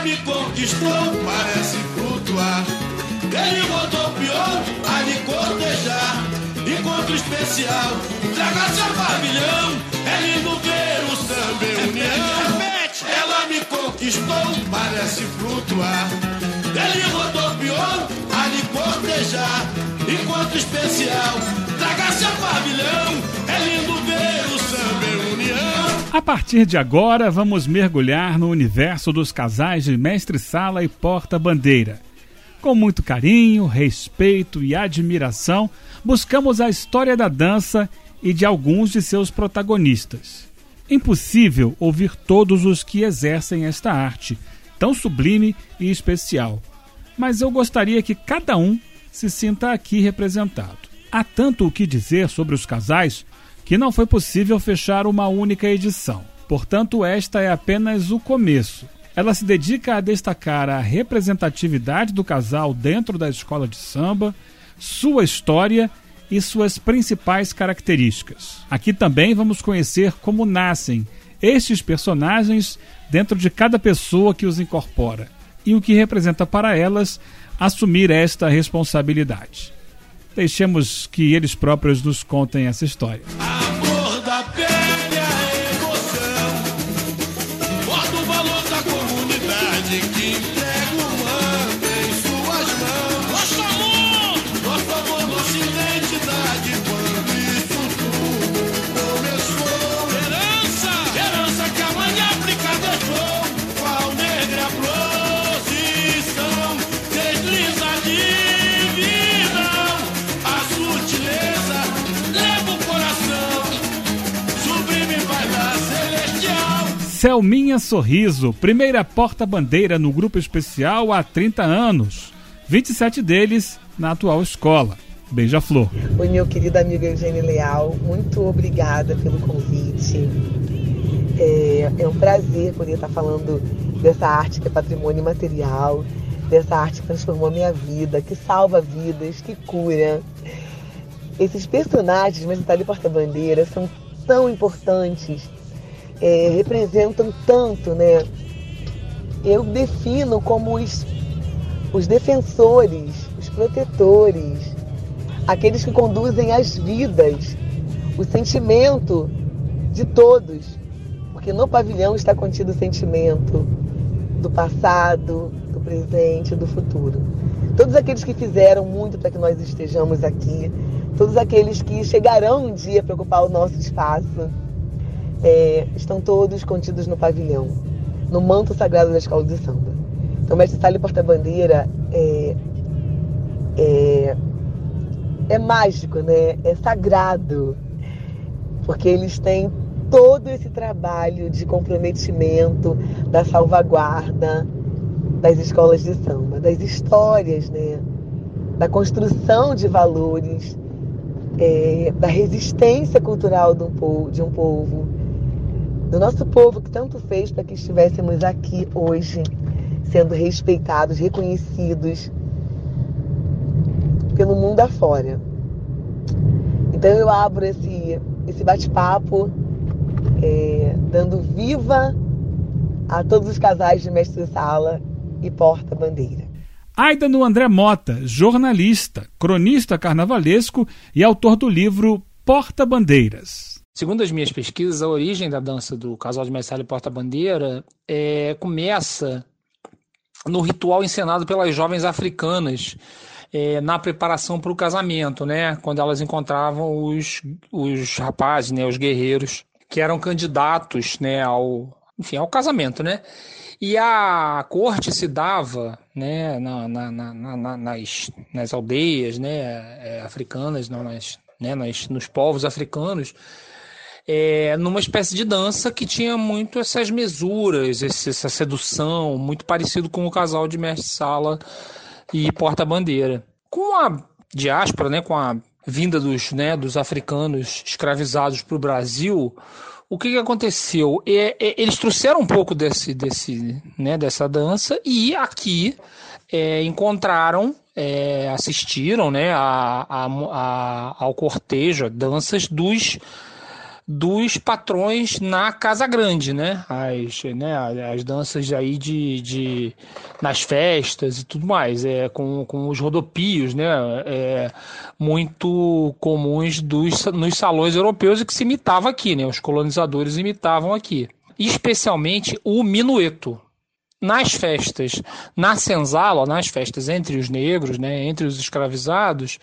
ela me conquistou, parece flutuar. Ele rodopiou a me cortejar. Encontro especial, traga seu pavilhão. É lindo ver o samba em união. Ela me conquistou, parece flutuar. Ele rodopiou a me cortejar. Encontro especial, traga seu pavilhão. A partir de agora, vamos mergulhar no universo dos casais de mestre-sala e porta-bandeira. Com muito carinho, respeito e admiração, buscamos a história da dança e de alguns de seus protagonistas. Impossível ouvir todos os que exercem esta arte, tão sublime e especial, mas eu gostaria que cada um se sinta aqui representado. Há tanto o que dizer sobre os casais que não foi possível fechar uma única edição. Portanto, esta é apenas o começo. Ela se dedica a destacar a representatividade do casal dentro da escola de samba, sua história e suas principais características. Aqui também vamos conhecer como nascem estes personagens dentro de cada pessoa que os incorpora e o que representa para elas assumir esta responsabilidade. Deixemos que eles próprios nos contem essa história. Amor Selminha Sorriso, primeira porta-bandeira no grupo especial há 30 anos, 27 deles na atual escola. Beija-flor. Oi, meu querido amigo Eugênio Leal, muito obrigada pelo convite. É, é um prazer poder estar falando dessa arte que é patrimônio material, dessa arte que transformou minha vida, que salva vidas, que cura. Esses personagens, mas Itália e Porta-Bandeira, são tão importantes, é, representam tanto, né? Eu defino como os, os defensores, os protetores, aqueles que conduzem as vidas, o sentimento de todos. Porque no pavilhão está contido o sentimento do passado, do presente, do futuro. Todos aqueles que fizeram muito para que nós estejamos aqui, todos aqueles que chegarão um dia para ocupar o nosso espaço, é, estão todos contidos no pavilhão, no manto sagrado da escola de samba. Então, Mestre Sala Porta-Bandeira é, é, é mágico, né? É sagrado, porque eles têm todo esse trabalho de comprometimento, da salvaguarda das escolas de samba, das histórias, né? Da construção de valores, é, da resistência cultural de um, povo, de um povo, do nosso povo que tanto fez para que estivéssemos aqui hoje, sendo respeitados, reconhecidos pelo mundo afora. Então eu abro esse, esse bate-papo é, dando viva a todos os casais de mestre-sala e porta-bandeira. Aida no André Mota, jornalista, cronista carnavalesco e autor do livro Porta-Bandeiras. Segundo as minhas pesquisas, a origem da dança do casal de mestre e porta-bandeira é, começa no ritual encenado pelas jovens africanas é, na preparação para o casamento, né? Quando elas encontravam os, os rapazes, né? Os guerreiros que eram candidatos, né? Ao, enfim, ao casamento, né? E a corte se dava né, na, na, na, nas, nas aldeias né, é, africanas, nas, né, nas, nos povos africanos, é, numa espécie de dança que tinha muito essas mesuras, essa sedução, muito parecido com o casal de mestre-sala e porta-bandeira. Com a diáspora, né, com a vinda dos, né, dos africanos escravizados para o Brasil, o que, que aconteceu? É, é, eles trouxeram um pouco desse, desse, né, dessa dança e aqui é, encontraram, é, assistiram né, a, a, a, ao cortejo, danças dos dos patrões na Casa Grande, né? As, né, as danças aí de, de nas festas e tudo mais, é com, com os rodopios, né? É, muito comuns dos, nos salões europeus e que se imitava aqui, né? Os colonizadores imitavam aqui, especialmente o minueto. Nas festas, na senzala, nas festas entre os negros, né, entre os escravizados,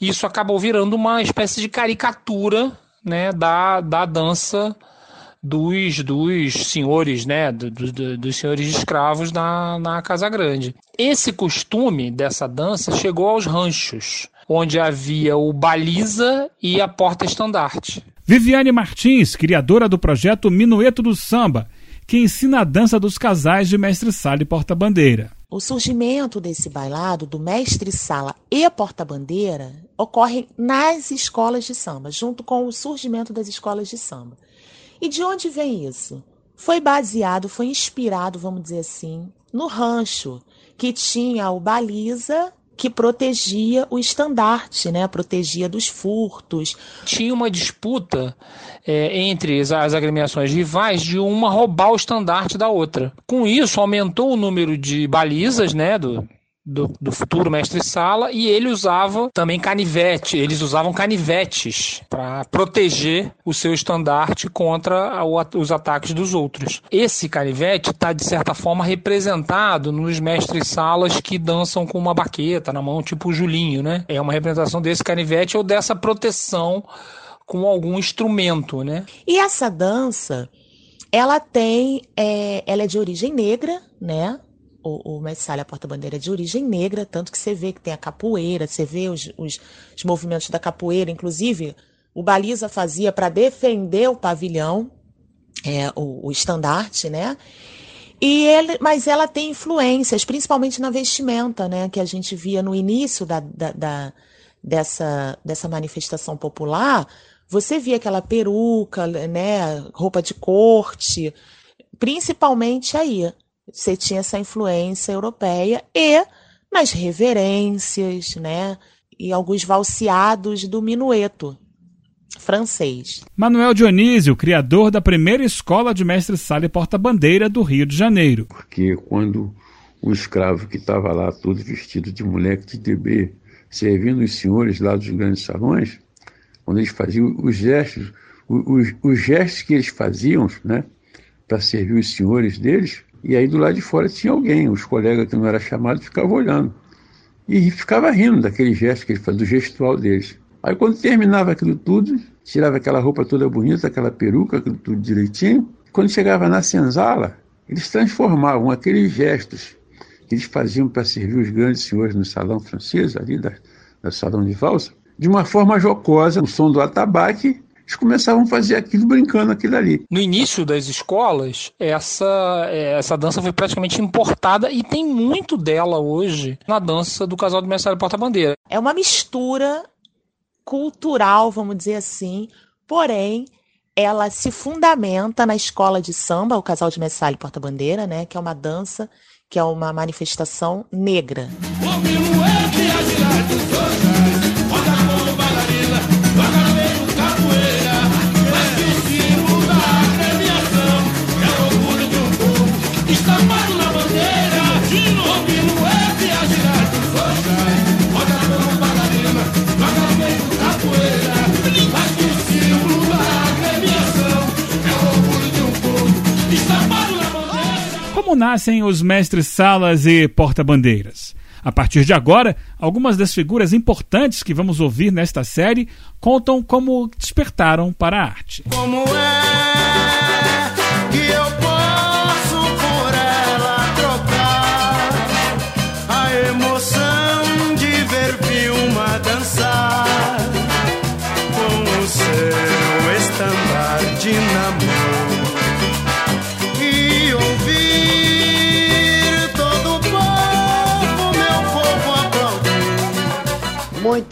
isso acabou virando uma espécie de caricatura né, da, da dança dos, dos senhores, né, do, do, dos senhores escravos na, na Casa Grande. Esse costume dessa dança chegou aos ranchos, onde havia o baliza e a porta-estandarte. Viviane Martins, criadora do projeto Minueto do Samba, que ensina a dança dos casais de mestre sala e porta-bandeira. O surgimento desse bailado, do mestre sala e porta-bandeira, ocorre nas escolas de samba, junto com o surgimento das escolas de samba. E de onde vem isso? Foi baseado, foi inspirado, vamos dizer assim, no rancho, que tinha o baliza que protegia o estandarte, né? protegia dos furtos. Tinha uma disputa é, entre as, as agremiações rivais de uma roubar o estandarte da outra. Com isso, aumentou o número de balizas né, do, do, do, futuro mestre-sala e ele usava também canivete. Eles usavam canivetes para proteger o seu estandarte contra os ataques dos outros. Esse canivete está, de certa forma, representado nos mestres-salas que dançam com uma baqueta na mão, tipo o Julinho, né? É uma representação desse canivete ou dessa proteção com algum instrumento, né? E essa dança, ela tem, é, ela é de origem negra, né? O, o Messalha Porta-Bandeira é de origem negra, tanto que você vê que tem a capoeira, você vê os, os, os movimentos da capoeira, inclusive o Baliza fazia para defender o pavilhão, é, o, o estandarte, né? E ele, mas ela tem influências, principalmente na vestimenta, né? Que a gente via no início da, da, da dessa, dessa manifestação popular. Você via aquela peruca, né? Roupa de corte, principalmente aí você tinha essa influência europeia e nas reverências, né? E alguns valseados do minueto francês. Manuel Dionísio, criador da primeira escola de mestre-sala e porta-bandeira do Rio de Janeiro. Porque quando o escravo que estava lá todo vestido de moleque de bebê, servindo os senhores lá dos grandes salões, quando eles faziam os gestos, os, os gestos que eles faziam, né, para servir os senhores deles, e aí do lado de fora tinha alguém, os colegas que não era chamado ficavam olhando. E ficava rindo daquele gesto que ele fazia, do gestual deles. Aí quando terminava aquilo tudo, tirava aquela roupa toda bonita, aquela peruca, aquilo tudo direitinho. Quando chegava na senzala, eles transformavam aqueles gestos que eles faziam para servir os grandes senhores no salão francês, ali da, da salão de valsa, de uma forma jocosa, o som do atabaque eles começavam a fazer aquilo brincando aquilo ali. No início das escolas, essa, é, essa dança foi praticamente importada e tem muito dela hoje na dança do casal de mestre porta-bandeira. É uma mistura cultural, vamos dizer assim, porém ela se fundamenta na escola de samba, o casal de mestre porta-bandeira, né, que é uma dança que é uma manifestação negra. Como nascem os mestres salas e porta-bandeiras? A partir de agora, algumas das figuras importantes que vamos ouvir nesta série contam como despertaram para a arte. Como é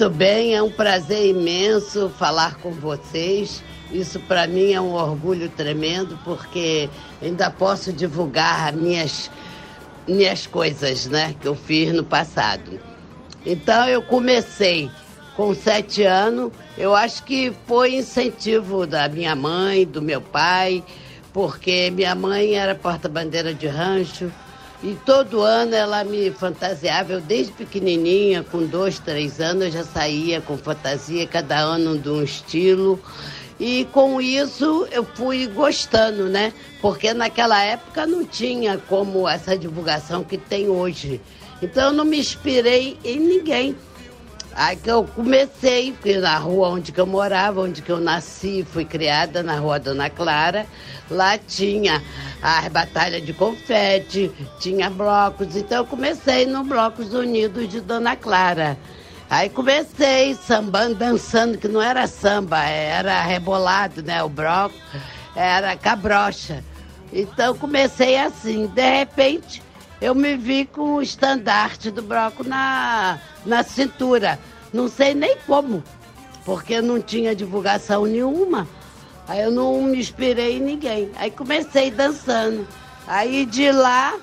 Muito bem, é um prazer imenso falar com vocês. Isso para mim é um orgulho tremendo, porque ainda posso divulgar minhas, minhas coisas né, que eu fiz no passado. Então eu comecei com sete anos. Eu acho que foi incentivo da minha mãe, do meu pai, porque minha mãe era porta-bandeira de rancho e todo ano ela me fantasiava. Eu, desde pequenininha, com dois, três anos, eu já saía com fantasia, cada ano de um estilo. E com isso eu fui gostando, né? Porque naquela época não tinha como essa divulgação que tem hoje. Então eu não me inspirei em ninguém. Aí que eu comecei, fui na rua onde que eu morava, onde que eu nasci, fui criada na rua Dona Clara. Lá tinha as batalhas de confete, tinha blocos. Então eu comecei no Blocos Unidos de Dona Clara. Aí comecei sambando, dançando, que não era samba, era rebolado, né? O bloco era cabrocha. Então comecei assim. De repente, eu me vi com o estandarte do bloco na, na cintura. Não sei nem como, porque não tinha divulgação nenhuma. Aí eu não me inspirei em ninguém. Aí comecei dançando. Aí de lá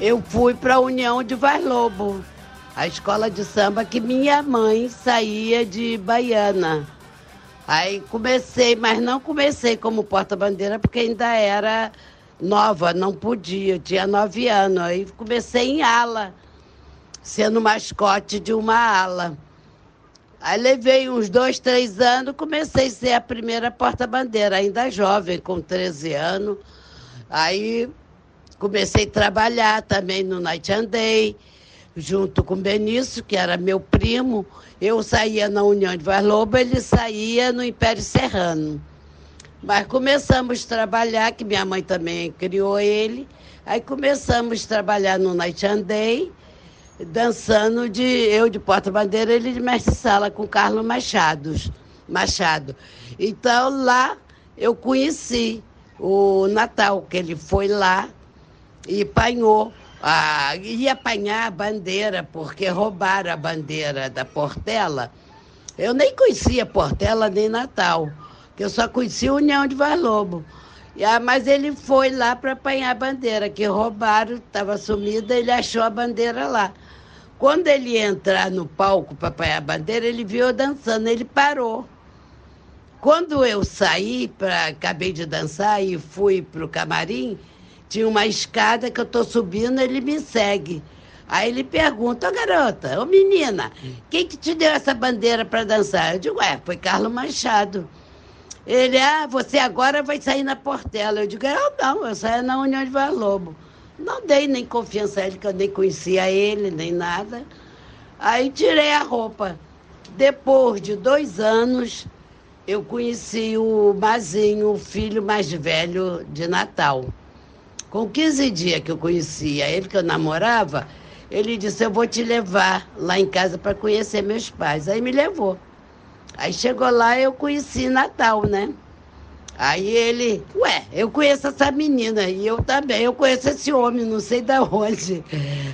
eu fui para a União de Vaz Lobo, a escola de samba que minha mãe saía de Baiana. Aí comecei, mas não comecei como porta-bandeira porque ainda era nova, não podia, tinha nove anos. Aí comecei em ala, sendo mascote de uma ala. Aí levei uns dois, três anos, comecei a ser a primeira porta-bandeira, ainda jovem, com 13 anos. Aí comecei a trabalhar também no Night and Day, junto com Benício, que era meu primo. Eu saía na União de Vaz Lobo, ele saía no Império Serrano. Mas começamos a trabalhar, que minha mãe também criou ele. Aí começamos a trabalhar no Night and Day, dançando de eu de porta-bandeira, ele de mestre-sala com Carlos Machados, Machado. Então lá eu conheci o Natal, que ele foi lá e apanhou. Ah, ia apanhar a bandeira, porque roubaram a bandeira da Portela. Eu nem conhecia Portela nem Natal eu só conhecia a União de Vaz Lobo. Ah, mas ele foi lá para apanhar a bandeira, que roubaram, estava sumida, ele achou a bandeira lá. Quando ele entrar no palco para apanhar a bandeira, ele viu eu dançando, ele parou. Quando eu saí, pra, acabei de dançar e fui para o camarim, tinha uma escada que eu estou subindo, ele me segue. Aí ele pergunta, ô garota, ô menina, quem que te deu essa bandeira para dançar? Eu digo, é, foi Carlos Machado. Ele, ah, você agora vai sair na Portela. Eu digo, eu não, eu saio na União de Vaz Lobo. Não dei nem confiança a ele, que eu nem conhecia ele, nem nada. Aí tirei a roupa. Depois de dois anos, eu conheci o Mazinho, o filho mais velho de Natal. Com 15 dias que eu conhecia ele, que eu namorava, ele disse: Eu vou te levar lá em casa para conhecer meus pais. Aí me levou. Aí chegou lá, eu conheci Natal, né? Aí ele, ué, eu conheço essa menina e eu também, eu conheço esse homem, não sei de onde.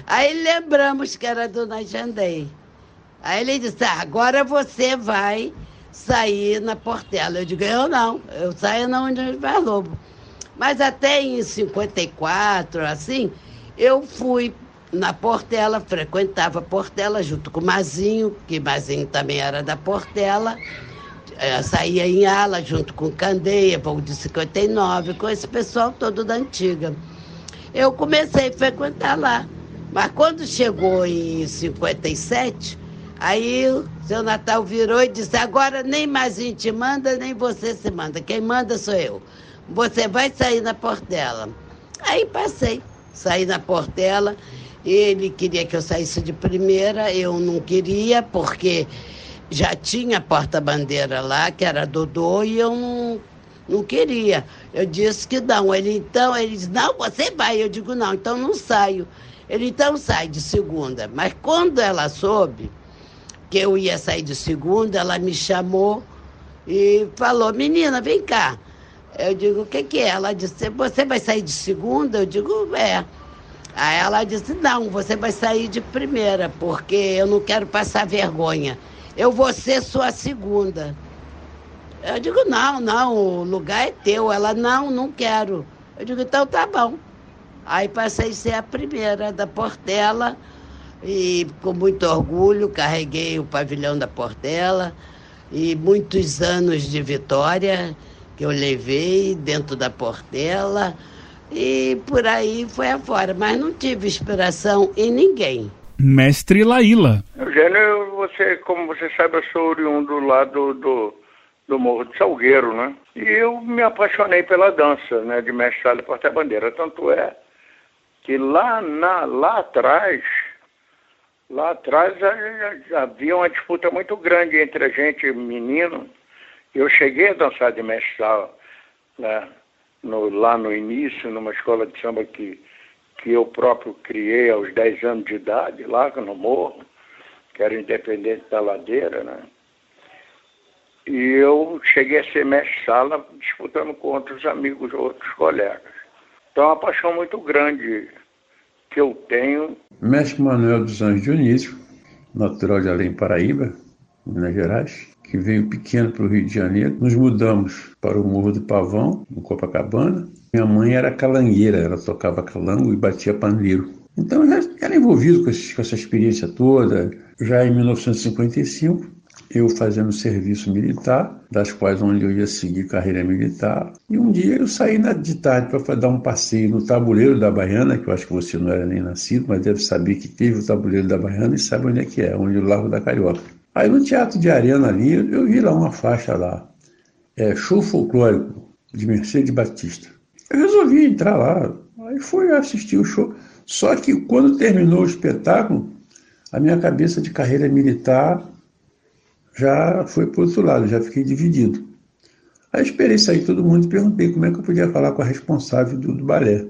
Aí lembramos que era Dona Jandei. Aí ele disse, ah, agora você vai sair na Portela. Eu digo, eu não, eu saio na União de Lobo. Mas até em 54, assim, eu fui na Portela, frequentava Portela junto com Mazinho, que Mazinho também era da Portela. É, saía em ala junto com Candeia, pouco de 59, com esse pessoal todo da antiga. Eu comecei a frequentar lá. Mas quando chegou em 57, aí o seu Natal virou e disse: agora nem Mazinho te manda, nem você se manda. Quem manda sou eu. Você vai sair na Portela. Aí passei, saí na Portela ele queria que eu saísse de primeira, eu não queria, porque já tinha porta-bandeira lá, que era Dodô, e eu não, não queria. Eu disse que não. Ele então, ele disse, não, você vai. Eu digo, não, então não saio. Ele então sai de segunda. Mas quando ela soube que eu ia sair de segunda, ela me chamou e falou, menina, vem cá. Eu digo, o que, que é? Ela disse, você vai sair de segunda? Eu digo, é. Aí ela disse: Não, você vai sair de primeira, porque eu não quero passar vergonha. Eu vou ser sua segunda. Eu digo: Não, não, o lugar é teu. Ela: Não, não quero. Eu digo: Então tá bom. Aí passei a ser a primeira da Portela. e com muito orgulho carreguei o pavilhão da Portela e muitos anos de vitória que eu levei dentro da Portela e por aí foi afora, mas não tive inspiração em ninguém. Mestre Laíla. Eugênio, você, como você sabe, eu sou oriundo lá do, do, do Morro de Salgueiro, né? E eu me apaixonei pela dança, né, de mestre Sala Porta-Bandeira. Tanto é que lá, na, lá atrás, lá atrás havia uma disputa muito grande entre a gente, menino. Eu cheguei a dançar de mestre Sala, né? No, lá no início, numa escola de samba que, que eu próprio criei aos 10 anos de idade, lá no Morro, que era independente da ladeira, né? E eu cheguei a ser mestre-sala disputando com outros amigos, outros colegas. Então é uma paixão muito grande que eu tenho. Mestre Manuel dos Anjos Dionísio, natural de Além Paraíba, Minas Gerais, que veio pequeno para o Rio de Janeiro. Nos mudamos para o Morro do Pavão, em Copacabana. Minha mãe era calangueira, ela tocava calango e batia pandeiro. Então eu era envolvido com, esse, com essa experiência toda. Já em 1955, eu fazendo serviço militar, das quais onde eu ia seguir carreira militar. E um dia eu saí na, de tarde para dar um passeio no tabuleiro da Baiana, que eu acho que você não era nem nascido, mas deve saber que teve o tabuleiro da Baiana e sabe onde é que é, onde é o Largo da Carioca. Aí no Teatro de Arena ali, eu vi lá uma faixa lá, é, show folclórico de Mercedes Batista. Eu resolvi entrar lá, aí fui assistir o show. Só que quando terminou o espetáculo, a minha cabeça de carreira militar já foi para outro lado, já fiquei dividido. Aí esperei sair todo mundo e perguntei como é que eu podia falar com a responsável do, do balé.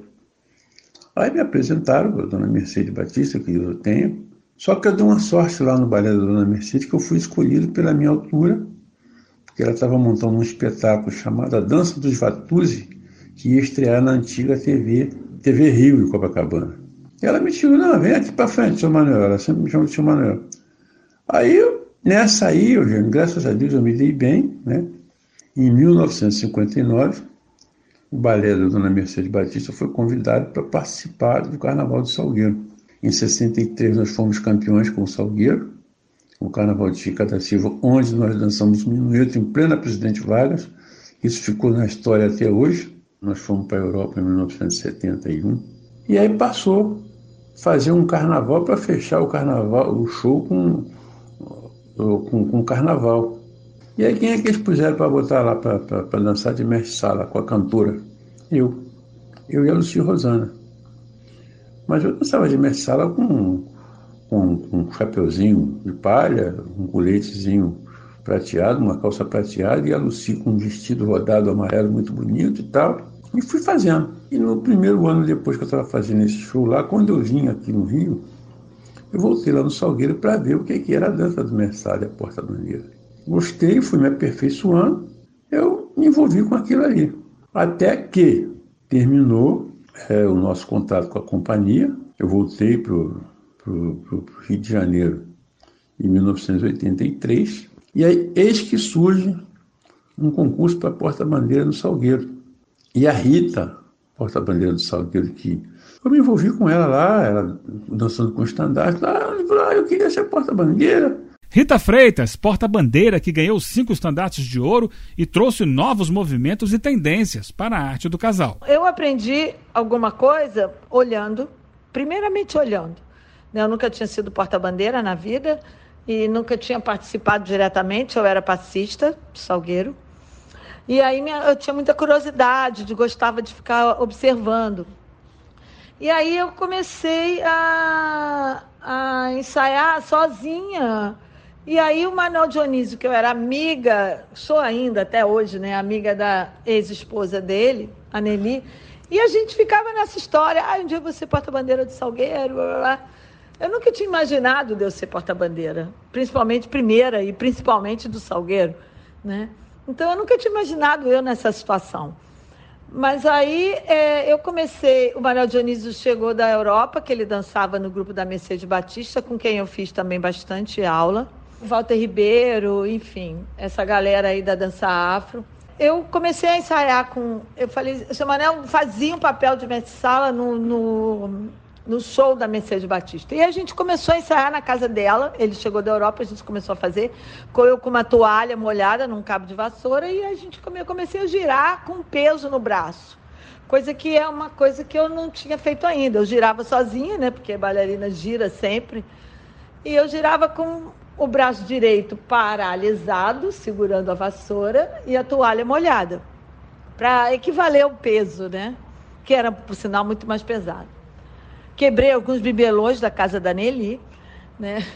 Aí me apresentaram, a dona Mercedes Batista, que eu tenho, só que eu dei uma sorte lá no balé da Dona Mercedes que eu fui escolhido pela minha altura, porque ela estava montando um espetáculo chamado A Dança dos Vatuzzi, que ia estrear na antiga TV, TV Rio em Copacabana. E ela me tirou, não, vem aqui para frente, seu Manuel. Ela sempre me chama de seu Manuel. Aí, nessa aí, eu, graças a Deus, eu me dei bem, né? Em 1959, o balé da Dona Mercedes Batista foi convidado para participar do Carnaval de Salgueiro. Em 63 nós fomos campeões com o Salgueiro, o Carnaval de Chica da Silva, onde nós dançamos minueto em plena Presidente Vargas. Isso ficou na história até hoje. Nós fomos para a Europa em 1971. E aí passou fazer um carnaval para fechar o carnaval, o show com, com, com carnaval. E aí quem é que eles puseram para botar lá para dançar de mestre sala com a cantora? Eu. Eu e a Lucia Rosana. Mas eu dançava de mestre-sala com, com, com um chapeuzinho de palha, um coletezinho prateado, uma calça prateada, e a Lucy com um vestido rodado amarelo muito bonito e tal. E fui fazendo. E no primeiro ano depois que eu estava fazendo esse show lá, quando eu vim aqui no Rio, eu voltei lá no Salgueiro para ver o que, que era a dança do Messalho, a Porta Bandeira. Gostei, fui me aperfeiçoando, eu me envolvi com aquilo ali. Até que terminou é, o nosso contato com a companhia. Eu voltei para o Rio de Janeiro em 1983. E aí, eis que surge um concurso para porta-bandeira no Salgueiro. E a Rita, porta-bandeira do Salgueiro, que eu me envolvi com ela lá, ela dançando com o estandarte. Ah, eu queria ser porta-bandeira. Rita Freitas, porta-bandeira que ganhou cinco estandartes de ouro e trouxe novos movimentos e tendências para a arte do casal. Eu aprendi alguma coisa olhando, primeiramente olhando. Né? Eu nunca tinha sido porta-bandeira na vida e nunca tinha participado diretamente, eu era passista, salgueiro. E aí eu tinha muita curiosidade, gostava de ficar observando. E aí eu comecei a, a ensaiar sozinha e aí o Manuel Dionísio, que eu era amiga, sou ainda até hoje, né, amiga da ex-esposa dele, a Nelly, e a gente ficava nessa história, ah, um dia você porta-bandeira de Salgueiro, blá, blá, blá. Eu nunca tinha imaginado de eu ser porta-bandeira, principalmente primeira e principalmente do Salgueiro, né? Então eu nunca tinha imaginado eu nessa situação. Mas aí é, eu comecei, o Manuel Dionísio chegou da Europa, que ele dançava no grupo da Mercedes Batista, com quem eu fiz também bastante aula. Walter Ribeiro, enfim, essa galera aí da dança afro. Eu comecei a ensaiar com. Eu falei, o seu Manel fazia um papel de mestre-sala no, no, no show da Mercedes Batista. E a gente começou a ensaiar na casa dela. Ele chegou da Europa, a gente começou a fazer. Eu com uma toalha molhada num cabo de vassoura e a gente come, comecei a girar com peso no braço. Coisa que é uma coisa que eu não tinha feito ainda. Eu girava sozinha, né? Porque a bailarina gira sempre. E eu girava com o braço direito paralisado, segurando a vassoura, e a toalha molhada. Para equivaler ao peso, né? Que era, por sinal, muito mais pesado. Quebrei alguns bibelôs da casa da Nelly, né?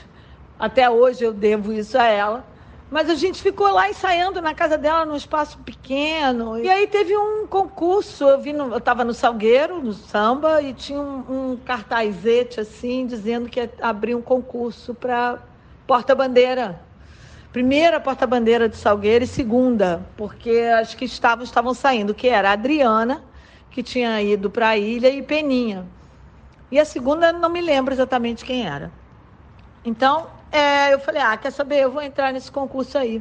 Até hoje eu devo isso a ela. Mas a gente ficou lá ensaiando na casa dela, num espaço pequeno. E aí teve um concurso. Eu vi, no, eu estava no Salgueiro, no samba, e tinha um, um cartazete assim, dizendo que ia abrir um concurso para porta-bandeira. Primeira porta-bandeira de Salgueiro e segunda, porque as que estavam estavam saindo, que era a Adriana, que tinha ido para a ilha, e Peninha. E a segunda não me lembro exatamente quem era. Então, é, eu falei, ah, quer saber, eu vou entrar nesse concurso aí.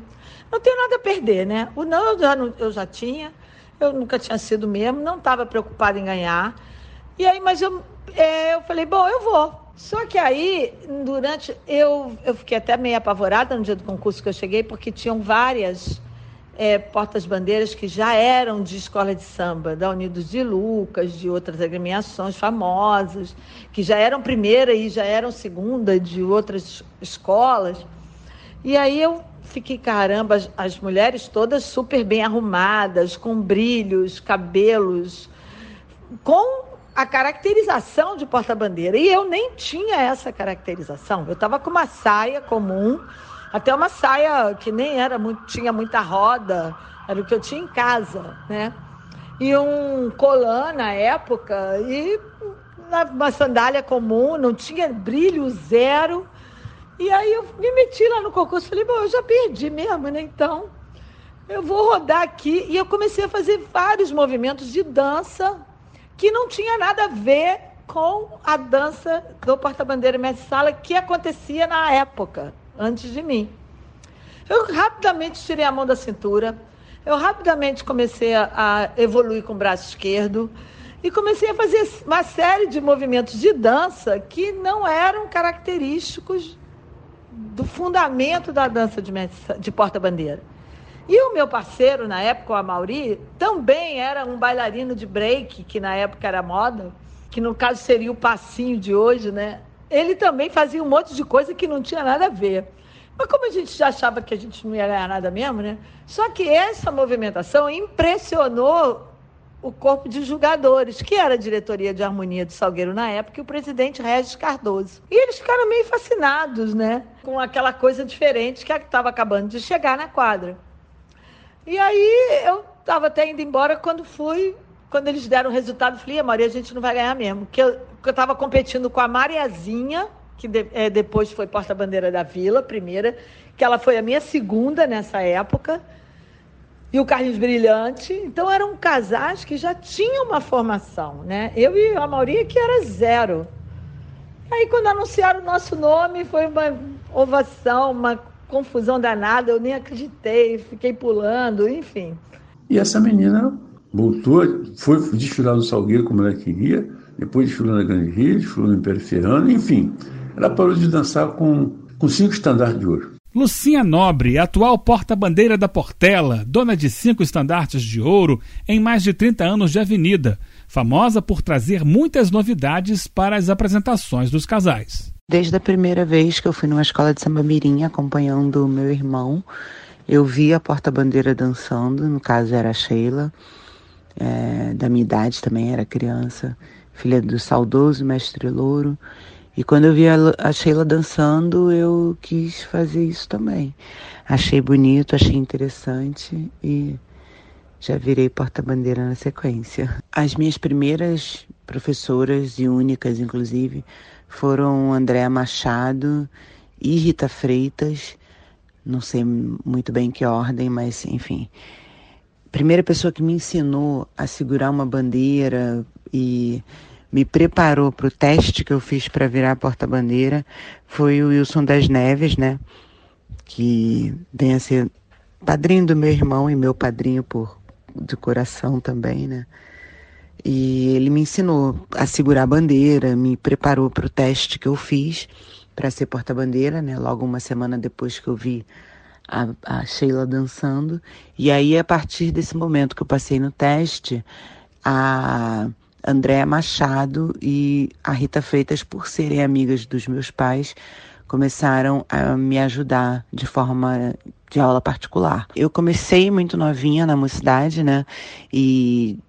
Não tenho nada a perder, né? O não eu já, eu já tinha, eu nunca tinha sido mesmo, não estava preocupada em ganhar. E aí, mas eu, é, eu falei, bom, eu vou. Só que aí, durante. Eu, eu fiquei até meio apavorada no dia do concurso que eu cheguei, porque tinham várias é, portas-bandeiras que já eram de escola de samba, da Unidos de Lucas, de outras agremiações famosas, que já eram primeira e já eram segunda de outras escolas. E aí eu fiquei, caramba, as, as mulheres todas super bem arrumadas, com brilhos, cabelos, com a caracterização de porta-bandeira. E eu nem tinha essa caracterização. Eu estava com uma saia comum até uma saia que nem era muito, tinha muita roda, era o que eu tinha em casa, né? E um colã na época, e uma sandália comum, não tinha brilho zero. E aí eu me meti lá no concurso, falei, bom, eu já perdi mesmo, né? Então, eu vou rodar aqui. E eu comecei a fazer vários movimentos de dança que não tinha nada a ver com a dança do porta-bandeira mestre sala que acontecia na época antes de mim. Eu rapidamente tirei a mão da cintura, eu rapidamente comecei a, evoluir com o braço esquerdo e comecei a fazer uma série de movimentos de dança que não eram característicos do fundamento da dança de, de porta-bandeira. E o meu parceiro, na época, o Amauri, também era um bailarino de break, que na época era moda, que no caso seria o passinho de hoje, né? ele também fazia um monte de coisa que não tinha nada a ver. Mas como a gente já achava que a gente não ia ganhar nada mesmo, né? Só que essa movimentação impressionou o corpo de julgadores, que era a diretoria de harmonia do Salgueiro na época, e o presidente Regis Cardoso. E eles ficaram meio fascinados, né? Com aquela coisa diferente que estava acabando de chegar na quadra. E aí eu estava até indo embora quando fui, quando eles deram o resultado, falei, Maria, a gente não vai ganhar mesmo. Porque eu, eu estava competindo com a Mariazinha, que de, é, depois foi porta-bandeira da Vila, primeira, que ela foi a minha segunda nessa época, e o Carlos Brilhante. Então eram casais que já tinham uma formação, né? Eu e a Mauria que era zero. Aí quando anunciaram o nosso nome, foi uma ovação, uma confusão danada, eu nem acreditei, fiquei pulando, enfim. E essa menina voltou, foi desfilar no Salgueiro como ela queria, depois desfilou na Grande Rio, desfilou no Império Ferrano, enfim. Ela parou de dançar com, com cinco estandartes de ouro. Lucinha Nobre, atual porta-bandeira da Portela, dona de cinco estandartes de ouro em mais de 30 anos de avenida, famosa por trazer muitas novidades para as apresentações dos casais. Desde a primeira vez que eu fui numa escola de samba mirim acompanhando o meu irmão, eu vi a porta-bandeira dançando, no caso era a Sheila, é, da minha idade também, era criança filha do saudoso mestre Louro. E quando eu vi a Sheila dançando, eu quis fazer isso também. Achei bonito, achei interessante e já virei porta-bandeira na sequência. As minhas primeiras professoras e únicas, inclusive, foram Andréa Machado e Rita Freitas. Não sei muito bem que ordem, mas enfim. Primeira pessoa que me ensinou a segurar uma bandeira e me preparou para o teste que eu fiz para virar porta-bandeira foi o Wilson das Neves, né? Que vem a ser padrinho do meu irmão e meu padrinho por de coração também, né? E ele me ensinou a segurar a bandeira, me preparou para o teste que eu fiz para ser porta-bandeira, né? Logo uma semana depois que eu vi a, a, Sheila dançando. E aí, a partir desse momento que eu passei no teste, a Andréa Machado e a Rita Freitas, por serem amigas dos meus pais, começaram a me ajudar de forma de aula particular. Eu comecei muito novinha na mocidade, né? E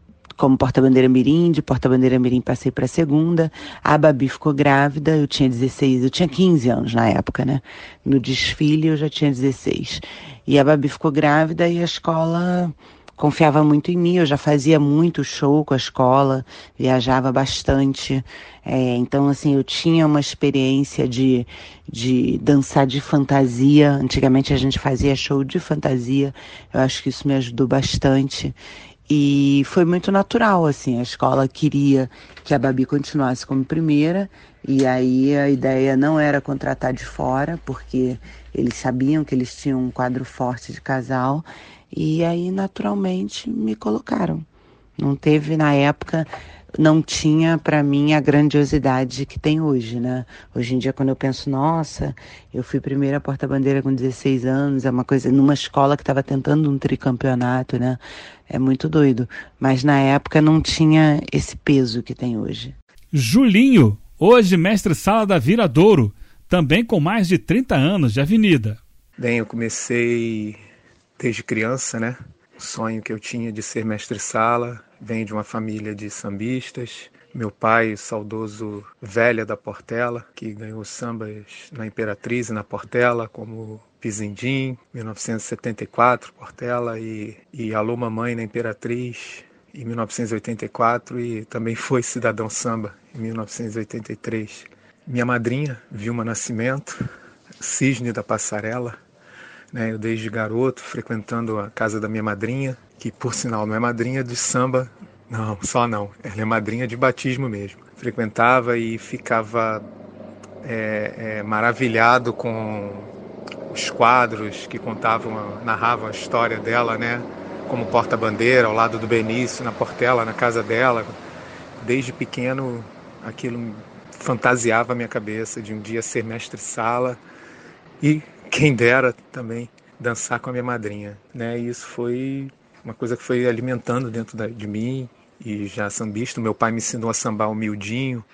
como porta-bandeira mirim, de porta-bandeira mirim passei para segunda. A Babi ficou grávida, eu tinha 16, eu tinha 15 anos na época, né? No desfile eu já tinha 16. E a Babi ficou grávida e a escola confiava muito em mim, eu já fazia muito show com a escola, viajava bastante. É, então, assim, eu tinha uma experiência de, de dançar de fantasia. Antigamente a gente fazia show de fantasia, eu acho que isso me ajudou bastante. E foi muito natural, assim, a escola queria que a Babi continuasse como primeira, e aí a ideia não era contratar de fora, porque eles sabiam que eles tinham um quadro forte de casal, e aí naturalmente me colocaram. Não teve na época não tinha para mim a grandiosidade que tem hoje, né? Hoje em dia, quando eu penso, nossa, eu fui primeira porta-bandeira com 16 anos, é uma coisa, numa escola que estava tentando um tricampeonato, né? É muito doido. Mas na época não tinha esse peso que tem hoje. Julinho, hoje mestre-sala da Viradouro, também com mais de 30 anos de avenida. Bem, eu comecei desde criança, né? O sonho que eu tinha de ser mestre-sala vem de uma família de sambistas. Meu pai, saudoso Velha da Portela, que ganhou sambas na Imperatriz e na Portela, como Pizindim, 1974, Portela, e, e Alô Mamãe na Imperatriz, em 1984, e também foi Cidadão Samba, em 1983. Minha madrinha, Vilma Nascimento, Cisne da Passarela, né, eu desde garoto frequentando a casa da minha madrinha, que por sinal não é madrinha de samba, não, só não, ela é madrinha de batismo mesmo. Frequentava e ficava é, é, maravilhado com os quadros que contavam, narravam a história dela, né? Como porta-bandeira ao lado do Benício, na Portela, na casa dela. Desde pequeno, aquilo fantasiava a minha cabeça de um dia ser mestre-sala e, quem dera, também dançar com a minha madrinha, né? E isso foi uma coisa que foi alimentando dentro de mim e já sambista. Meu pai me ensinou a sambar humildinho,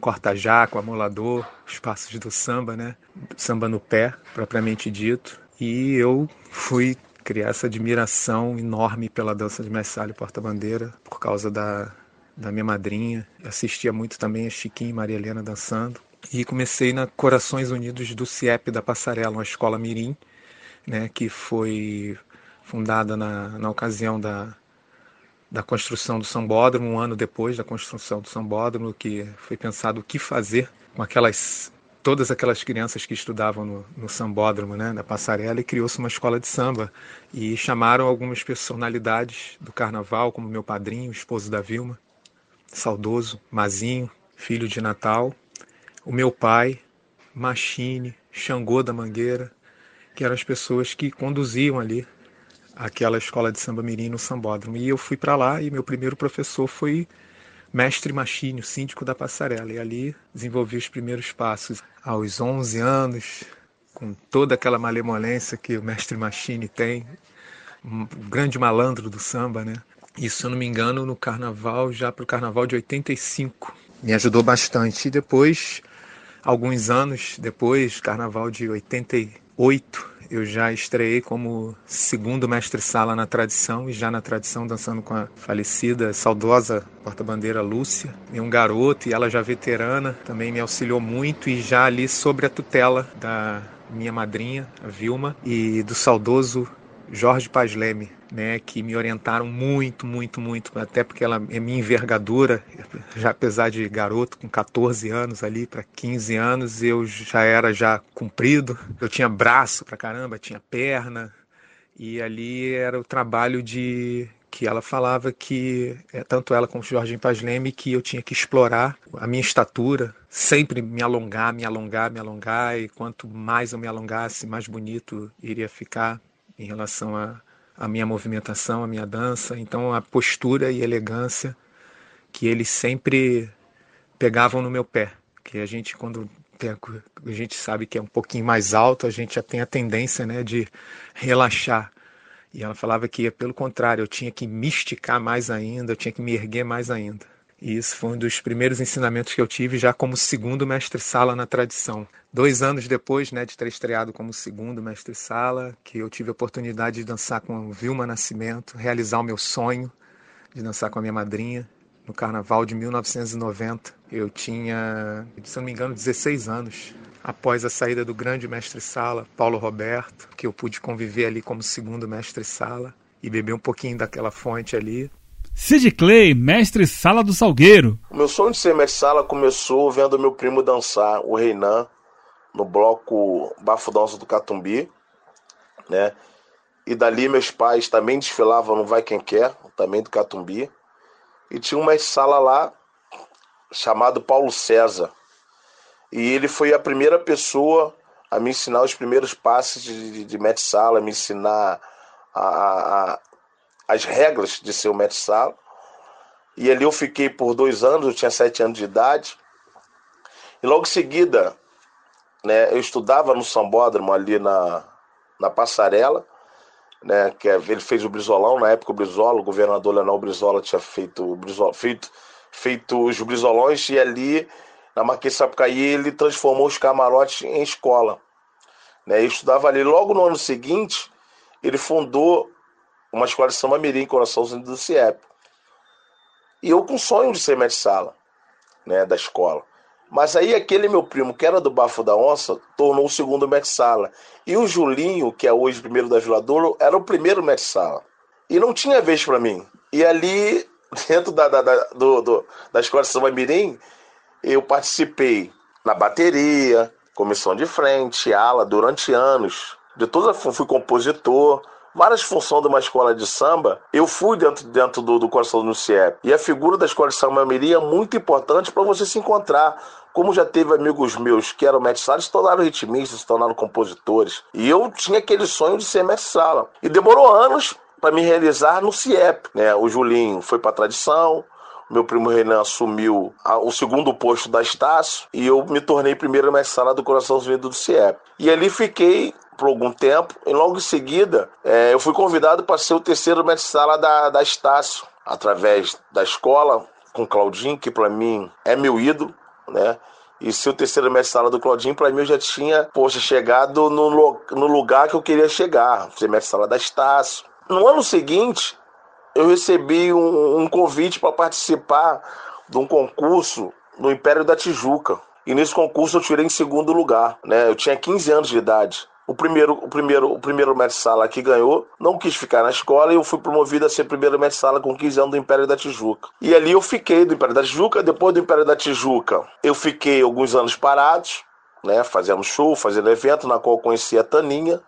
corta-jaco, amolador, os passos do samba, né? Samba no pé, propriamente dito. E eu fui criar essa admiração enorme pela dança de messalho porta-bandeira por causa da, da minha madrinha. Assistia muito também a Chiquinha e Maria Helena dançando. E comecei na Corações Unidos do CIEP da Passarela, uma escola mirim, né, que foi fundada na, na ocasião da, da construção do Sambódromo, um ano depois da construção do Sambódromo, que foi pensado o que fazer com aquelas todas aquelas crianças que estudavam no, no Sambódromo, né, da Passarela, e criou-se uma escola de samba. E chamaram algumas personalidades do carnaval, como meu padrinho, esposo da Vilma, saudoso, Mazinho, filho de Natal, o meu pai, Machine, Xangô da Mangueira, que eram as pessoas que conduziam ali aquela escola de samba mirim no Sambódromo. E eu fui para lá e meu primeiro professor foi mestre Machine, o síndico da passarela. E ali desenvolvi os primeiros passos. Aos 11 anos, com toda aquela malemolência que o mestre Machine tem, um grande malandro do samba, né? Isso, se eu não me engano, no carnaval, já para o carnaval de 85. Me ajudou bastante. E depois, alguns anos depois, carnaval de 88, eu já estreiei como segundo mestre-sala na tradição e já na tradição dançando com a falecida, saudosa porta-bandeira Lúcia. E um garoto, e ela já veterana, também me auxiliou muito e já ali sobre a tutela da minha madrinha, a Vilma, e do saudoso Jorge Paz Leme, né, que me orientaram muito, muito, muito, até porque ela é minha envergadura, já apesar de garoto com 14 anos ali para 15 anos, eu já era já comprido, eu tinha braço pra caramba, tinha perna, e ali era o trabalho de que ela falava que é, tanto ela como o Jorge Paz Leme que eu tinha que explorar a minha estatura, sempre me alongar, me alongar, me alongar e quanto mais eu me alongasse, mais bonito iria ficar em relação a, a minha movimentação, a minha dança. Então, a postura e elegância que eles sempre pegavam no meu pé. Que a gente, quando tem, a gente sabe que é um pouquinho mais alto, a gente já tem a tendência né, de relaxar. E ela falava que, pelo contrário, eu tinha que me esticar mais ainda, eu tinha que me erguer mais ainda. E isso foi um dos primeiros ensinamentos que eu tive já como segundo mestre-sala na tradição. Dois anos depois né, de ter estreado como segundo mestre-sala, que eu tive a oportunidade de dançar com Vilma Nascimento, realizar o meu sonho de dançar com a minha madrinha no carnaval de 1990. Eu tinha, se não me engano, 16 anos. Após a saída do grande mestre-sala, Paulo Roberto, que eu pude conviver ali como segundo mestre-sala e beber um pouquinho daquela fonte ali. Sid Clay, mestre sala do Salgueiro. O meu sonho de ser mestre sala começou vendo meu primo dançar, o Reinan, no bloco Bafo Dança do Catumbi, né? E dali meus pais também desfilavam no Vai Quem Quer, também do Catumbi. E tinha um mestre sala lá chamado Paulo César. E ele foi a primeira pessoa a me ensinar os primeiros passos de, de, de mestre sala, me ensinar a, a, as regras de ser o mestre sala. E ali eu fiquei por dois anos, eu tinha sete anos de idade. E logo em seguida, né, eu estudava no Sambódromo ali na, na Passarela, né, que é, ele fez o Brizolão, na época o Brizola, o governador Leonel Brizola tinha feito, Brizola, feito, feito os Brizolões e ali na Marquês Sapucaí ele transformou os camarotes em escola. Né, eu estudava ali. Logo no ano seguinte, ele fundou uma escola de samba mirim, Coraçãozinho do CIEP. E eu com sonho de ser mestre-sala, né, da escola. Mas aí aquele meu primo, que era do Bafo da Onça, tornou o segundo mestre-sala. E o Julinho, que é hoje o primeiro da Vila Douro, era o primeiro mestre-sala. E não tinha vez para mim. E ali, dentro da, da, da, do, do, da escola de samba mirim, eu participei na bateria, comissão de frente, ala, durante anos. De toda fui compositor, várias funções de uma escola de samba, eu fui dentro, dentro do, do coração do CIEP. E a figura da escola de samba Mirim é muito importante para você se encontrar. Como já teve amigos meus que eram mestre se tornaram ritmistas, se tornaram compositores. E eu tinha aquele sonho de ser mestre-sala. E demorou anos para me realizar no CIEP. Né? O Julinho foi para a tradição, meu primo Renan assumiu o segundo posto da Estácio e eu me tornei primeiro mestre-sala do Coraçãozinho do CIEP. E ali fiquei por algum tempo. E logo em seguida, é, eu fui convidado para ser o terceiro mestre-sala da, da Estácio, através da escola, com Claudinho, que para mim é meu ídolo, né? E ser o terceiro mestre-sala do Claudinho, para mim eu já tinha, poxa, chegado no, no lugar que eu queria chegar, ser mestre-sala da Estácio. No ano seguinte, eu recebi um, um convite para participar de um concurso no Império da Tijuca. E nesse concurso eu tirei em segundo lugar, né? Eu tinha 15 anos de idade. O primeiro, o primeiro, o primeiro mestre sala que ganhou não quis ficar na escola e eu fui promovido a ser primeiro mestre sala com 15 anos do Império da Tijuca. E ali eu fiquei do Império da Tijuca. Depois do Império da Tijuca, eu fiquei alguns anos parados, né, fazendo show, fazendo evento, na qual eu conheci a Taninha,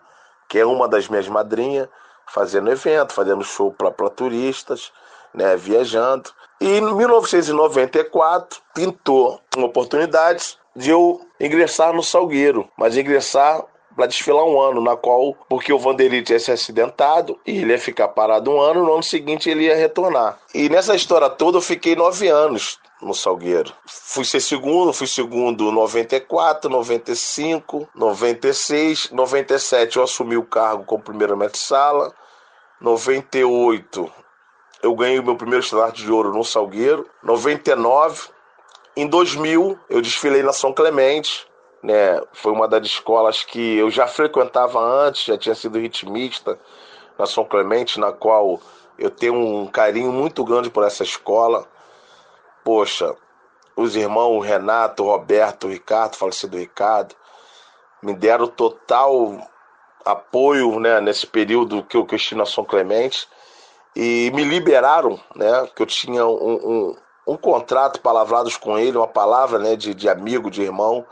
que é uma das minhas madrinhas, fazendo evento, fazendo show para turistas, né, viajando. E em 1994 pintou uma oportunidade de eu ingressar no Salgueiro, mas ingressar para desfilar um ano, na qual, porque o Vanderlei tinha se acidentado e ele ia ficar parado um ano, no ano seguinte ele ia retornar. E nessa história toda eu fiquei nove anos no Salgueiro. Fui ser segundo, fui segundo 94, 95, 96, 97 eu assumi o cargo como primeiro mestre-sala, 98 eu ganhei o meu primeiro estandarte de ouro no Salgueiro, 99 em 2000 eu desfilei na São Clemente, né? Foi uma das escolas que eu já frequentava antes, já tinha sido ritmista na São Clemente, na qual eu tenho um carinho muito grande por essa escola. Poxa, os irmãos Renato, Roberto, Ricardo, falecido Ricardo, me deram total apoio né, nesse período que eu, que eu estive na São Clemente e me liberaram, né, que eu tinha um, um, um contrato palavrados com ele, uma palavra né, de, de amigo, de irmão,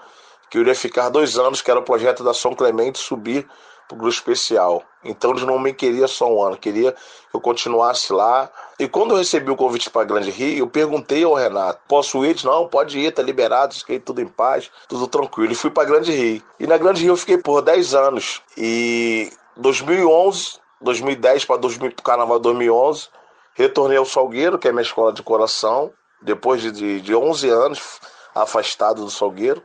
que eu iria ficar dois anos, que era o projeto da São Clemente subir para o grupo especial. Então eles não me queriam só um ano, queria que eu continuasse lá. E quando eu recebi o convite para Grande Rio, eu perguntei ao Renato: posso ir? Não, pode ir, tá liberado, fiquei tudo em paz, tudo tranquilo. E fui para Grande Rio. E na Grande Rio eu fiquei por 10 anos. E 2011, 2010 para o Carnaval 2011, retornei ao Salgueiro, que é minha escola de coração. depois de, de, de 11 anos afastado do Salgueiro.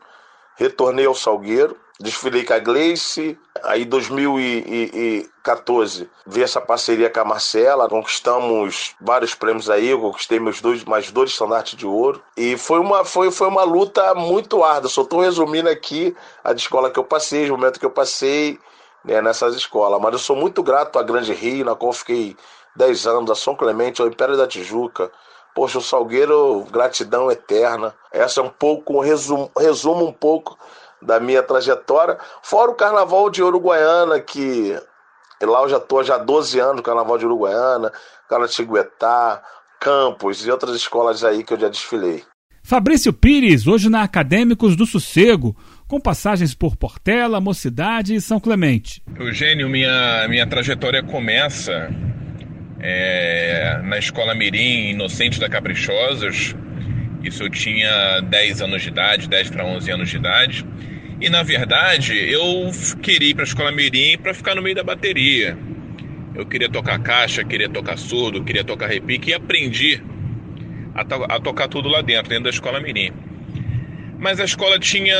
Retornei ao Salgueiro, desfilei com a Gleice. Aí, em 2014, vi essa parceria com a Marcela. Conquistamos vários prêmios aí. Eu conquistei meus dois, mais dois estandartes de ouro. E foi uma, foi, foi uma luta muito árdua. Só estou resumindo aqui a escola que eu passei, o momento que eu passei né, nessas escolas. Mas eu sou muito grato à Grande Rio, na qual fiquei 10 anos, a São Clemente, ao Império da Tijuca. Poxa, o Salgueiro, gratidão eterna. Essa é um pouco, um resumo, resumo um pouco da minha trajetória. Fora o Carnaval de Uruguaiana, que lá eu já estou já há 12 anos no Carnaval de Uruguaiana, Caratinguetá, Campos e outras escolas aí que eu já desfilei. Fabrício Pires, hoje na Acadêmicos do Sossego, com passagens por Portela, Mocidade e São Clemente. Eugênio, minha, minha trajetória começa é, na Escola Mirim Inocente da Caprichosos. Isso eu tinha 10 anos de idade, 10 para 11 anos de idade. E na verdade, eu queria ir para a Escola Mirim para ficar no meio da bateria. Eu queria tocar caixa, queria tocar surdo, queria tocar repique e aprendi a, to a tocar tudo lá dentro, dentro da Escola Mirim. Mas a escola tinha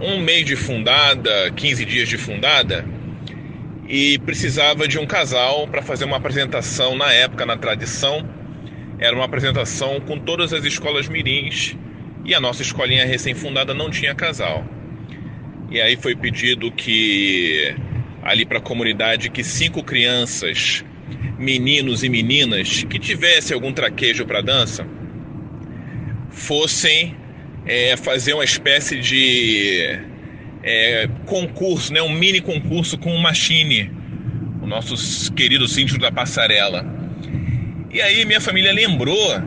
um mês de fundada, 15 dias de fundada, e precisava de um casal para fazer uma apresentação na época, na tradição. Era uma apresentação com todas as escolas mirins e a nossa escolinha recém-fundada não tinha casal. E aí foi pedido que ali para a comunidade que cinco crianças, meninos e meninas que tivessem algum traquejo para dança, fossem é, fazer uma espécie de é, concurso, né, um mini concurso com o Machine, o nosso querido síndico da passarela. E aí minha família lembrou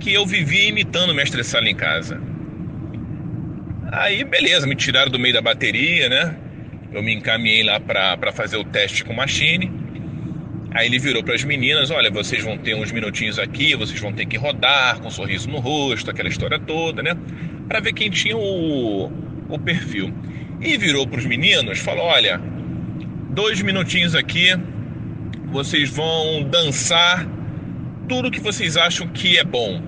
que eu vivia imitando o mestre Sala em casa. Aí beleza, me tiraram do meio da bateria, né? Eu me encaminhei lá para fazer o teste com o Machine. Aí ele virou para as meninas: Olha, vocês vão ter uns minutinhos aqui, vocês vão ter que rodar com um sorriso no rosto, aquela história toda, né? Para ver quem tinha o, o perfil. E virou para os meninos, falou: olha, dois minutinhos aqui, vocês vão dançar tudo que vocês acham que é bom.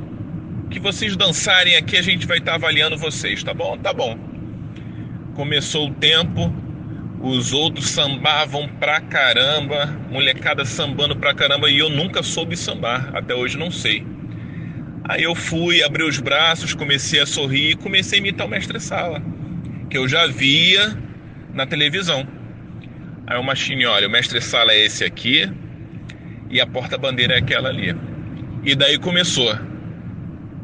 Que vocês dançarem aqui, a gente vai estar tá avaliando vocês, tá bom? Tá bom. Começou o tempo, os outros sambavam pra caramba, molecada sambando pra caramba, e eu nunca soube sambar, até hoje não sei. Aí eu fui, abri os braços, comecei a sorrir e comecei a imitar o mestre Sala, que eu já via na televisão. Aí o Machine, olha, o mestre Sala é esse aqui e a porta-bandeira é aquela ali. E daí começou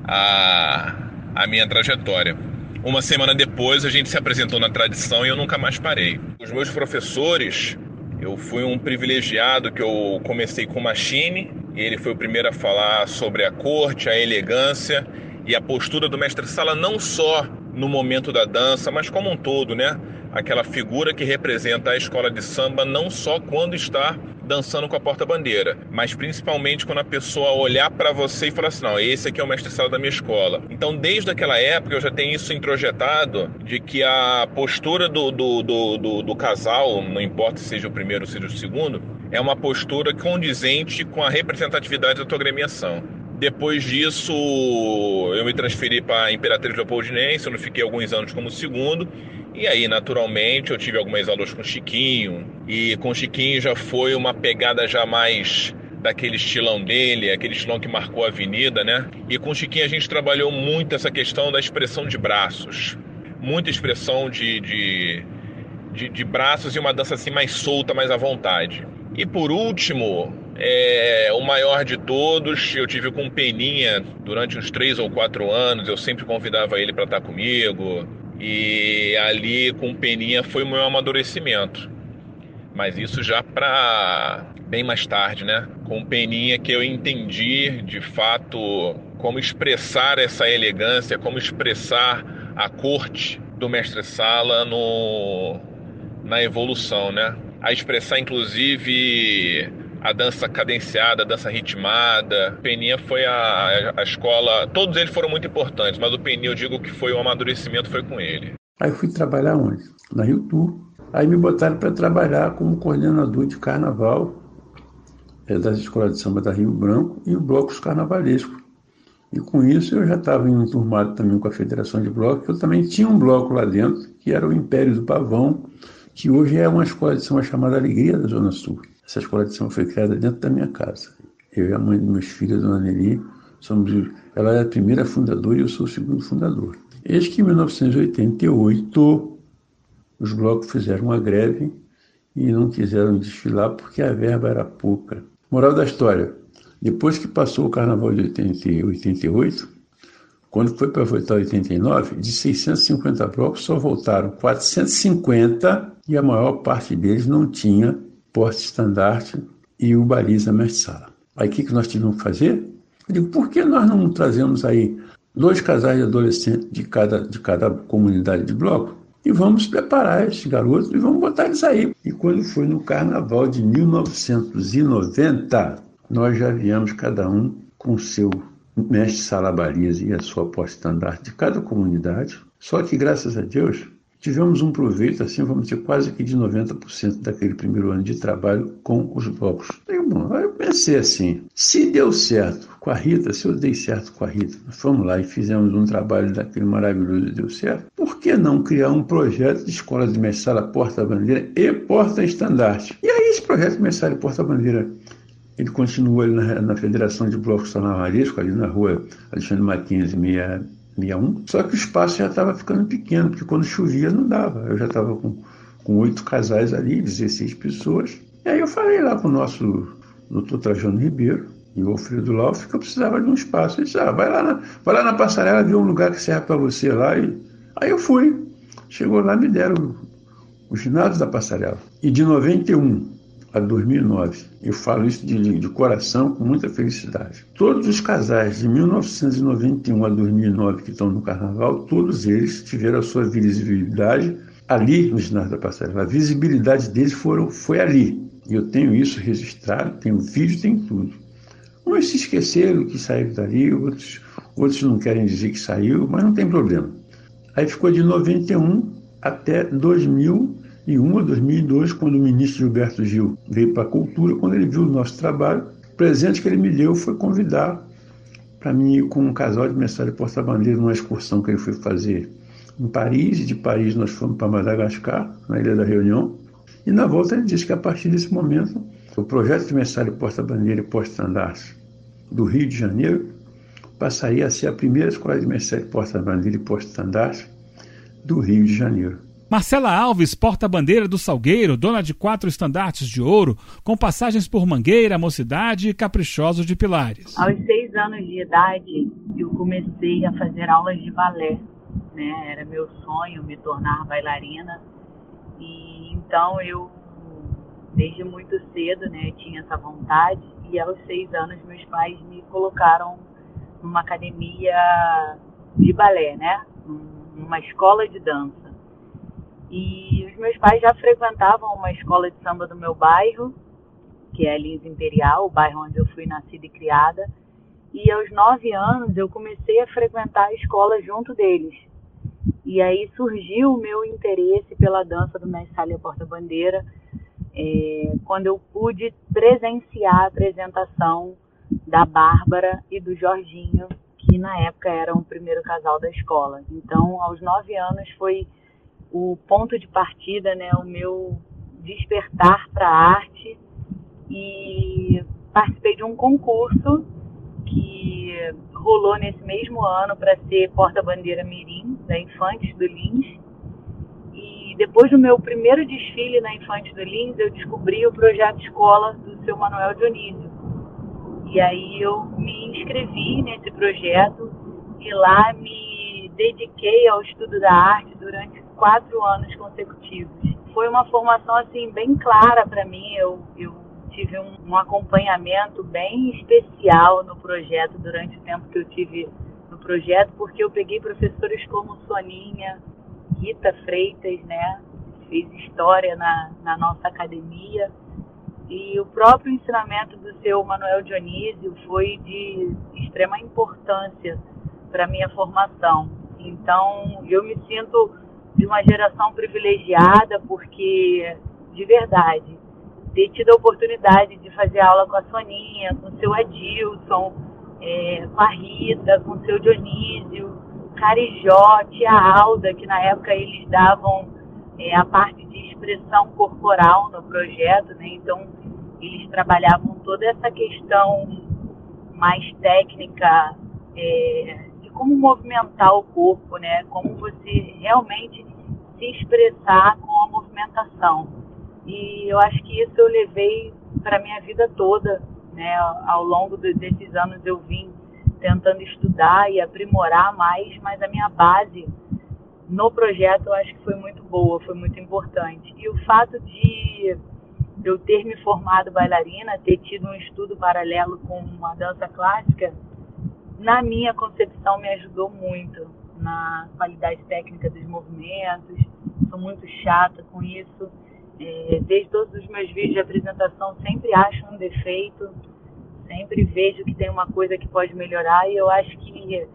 a, a minha trajetória. Uma semana depois a gente se apresentou na tradição e eu nunca mais parei. Os meus professores, eu fui um privilegiado que eu comecei com Machine, ele foi o primeiro a falar sobre a corte, a elegância e a postura do mestre Sala, não só no momento da dança, mas como um todo, né? Aquela figura que representa a escola de samba não só quando está dançando com a porta-bandeira, mas principalmente quando a pessoa olhar para você e falar assim: não, esse aqui é o mestre sala da minha escola. Então, desde aquela época, eu já tenho isso introjetado de que a postura do, do, do, do, do casal, não importa se seja o primeiro ou seja o segundo, é uma postura condizente com a representatividade da tua agremiação. Depois disso, eu me transferi para Imperatriz Leopoldinense, onde fiquei alguns anos como segundo. E aí, naturalmente, eu tive algumas aulas com Chiquinho. E com Chiquinho já foi uma pegada já mais daquele estilão dele, aquele estilão que marcou a avenida, né? E com Chiquinho a gente trabalhou muito essa questão da expressão de braços. Muita expressão de, de, de, de braços e uma dança assim mais solta, mais à vontade. E por último, é, o maior de todos, eu tive com Peninha durante uns três ou quatro anos, eu sempre convidava ele para estar comigo. E ali com Peninha foi o meu amadurecimento. Mas isso já para bem mais tarde, né? Com Peninha que eu entendi de fato como expressar essa elegância, como expressar a corte do mestre Sala no, na evolução, né? a expressar inclusive a dança cadenciada, a dança ritmada. Peninha foi a, a escola, todos eles foram muito importantes, mas o Peninha eu digo que foi o amadurecimento foi com ele. Aí fui trabalhar onde? Na Rio Tour. Aí me botaram para trabalhar como coordenador de carnaval é, das escolas de samba da Rio Branco e o blocos carnavalescos E com isso eu já estava enturmado também com a Federação de Blocos, eu também tinha um bloco lá dentro, que era o Império do Pavão, que hoje é uma escola de samba chamada Alegria da Zona Sul. Essa escola de samba foi criada dentro da minha casa. Eu e a mãe dos meus filhos, a Dona Nelly, somos, ela é a primeira fundadora e eu sou o segundo fundador. Eis que em 1988 os blocos fizeram uma greve e não quiseram desfilar porque a verba era pouca. Moral da história: depois que passou o carnaval de 80, 88, quando foi para votar 89, de 650 blocos só voltaram 450 e a maior parte deles não tinha porte estandarte e o baliza mestre sala. Aí o que, que nós tivemos que fazer? Eu digo, por que nós não trazemos aí dois casais de adolescentes de cada, de cada comunidade de bloco e vamos preparar esses garotos e vamos botar eles aí. E quando foi no carnaval de 1990, nós já viemos cada um com seu mestre salabariza e a sua porta-estandarte de cada comunidade. Só que, graças a Deus, tivemos um proveito, assim, vamos dizer, quase que de 90% daquele primeiro ano de trabalho com os blocos. E, bom, eu pensei assim, se deu certo com a Rita, se eu dei certo com a Rita, nós fomos lá e fizemos um trabalho daquele maravilhoso e deu certo, por que não criar um projeto de escola de mestre porta-bandeira e porta-estandarte? E aí esse projeto de mestre porta-bandeira ele continua ali na, na Federação de Blocos Marisco, ali na rua Alexandre Martins 61. Só que o espaço já estava ficando pequeno, porque quando chovia não dava. Eu já estava com, com oito casais ali, 16 pessoas. E aí eu falei lá com o nosso doutor Trajano Ribeiro e o Alfredo Lauf que eu precisava de um espaço. Ele disse, ah, vai lá na, vai lá na passarela, ver um lugar que serve para você lá. E... Aí eu fui. Chegou lá, me deram o, o da passarela. E de 91 a 2009. Eu falo isso de, de coração, com muita felicidade. Todos os casais de 1991 a 2009 que estão no carnaval, todos eles tiveram a sua visibilidade ali no ginásio da passarela. A visibilidade deles foram, foi ali. E eu tenho isso registrado, tenho vídeo, tem tudo. Uns se esqueceram que saíram dali, outros, outros não querem dizer que saiu, mas não tem problema. Aí ficou de 91 até 2000 2001 a 2002, quando o ministro Gilberto Gil veio para a cultura, quando ele viu o nosso trabalho, o presente que ele me deu foi convidar para mim ir com um casal de mensagem porta-bandeira numa excursão que ele foi fazer em Paris, e de Paris nós fomos para Madagascar, na Ilha da Reunião, e na volta ele disse que a partir desse momento o projeto de mensagem porta-bandeira e porta-estandarte do Rio de Janeiro passaria a ser a primeira escola de mensagem porta-bandeira e porta-estandarte do Rio de Janeiro. Marcela Alves, porta-bandeira do Salgueiro, dona de quatro estandartes de ouro, com passagens por Mangueira, Mocidade e Caprichoso de Pilares. Aos seis anos de idade, eu comecei a fazer aulas de balé. Né? Era meu sonho me tornar bailarina. E então eu, desde muito cedo, né, tinha essa vontade. E aos seis anos, meus pais me colocaram numa academia de balé, né? Numa escola de dança. E os meus pais já frequentavam uma escola de samba do meu bairro, que é a Lins Imperial, o bairro onde eu fui nascida e criada. E aos nove anos eu comecei a frequentar a escola junto deles. E aí surgiu o meu interesse pela dança do Mestre Porta-Bandeira, é, quando eu pude presenciar a apresentação da Bárbara e do Jorginho, que na época eram o primeiro casal da escola. Então, aos nove anos foi o ponto de partida, né, o meu despertar para a arte e participei de um concurso que rolou nesse mesmo ano para ser porta-bandeira mirim da Infantes do Lins. E depois do meu primeiro desfile na Infantes do Lins, eu descobri o projeto escola do seu Manuel Dionísio. E aí eu me inscrevi nesse projeto e lá me dediquei ao estudo da arte durante quatro anos consecutivos. Foi uma formação assim bem clara para mim. Eu, eu tive um, um, acompanhamento bem especial no projeto durante o tempo que eu tive no projeto, porque eu peguei professores como Soninha, Rita Freitas, né? Fez história na, na nossa academia. E o próprio ensinamento do seu Manuel Dionísio foi de extrema importância para minha formação. Então, eu me sinto de uma geração privilegiada, porque, de verdade, ter tido a oportunidade de fazer aula com a Soninha, com o seu Adilson, é, com a Rita, com o seu Dionísio, Carijó, tia Alda, que na época eles davam é, a parte de expressão corporal no projeto, né? Então eles trabalhavam toda essa questão mais técnica é, como movimentar o corpo, né? Como você realmente se expressar com a movimentação. E eu acho que isso eu levei para minha vida toda, né? Ao longo desses anos eu vim tentando estudar e aprimorar mais, mas a minha base no projeto eu acho que foi muito boa, foi muito importante. E o fato de eu ter me formado bailarina, ter tido um estudo paralelo com a dança clássica, na minha concepção me ajudou muito na qualidade técnica dos movimentos. Sou muito chata com isso. É, desde todos os meus vídeos de apresentação sempre acho um defeito, sempre vejo que tem uma coisa que pode melhorar e eu acho que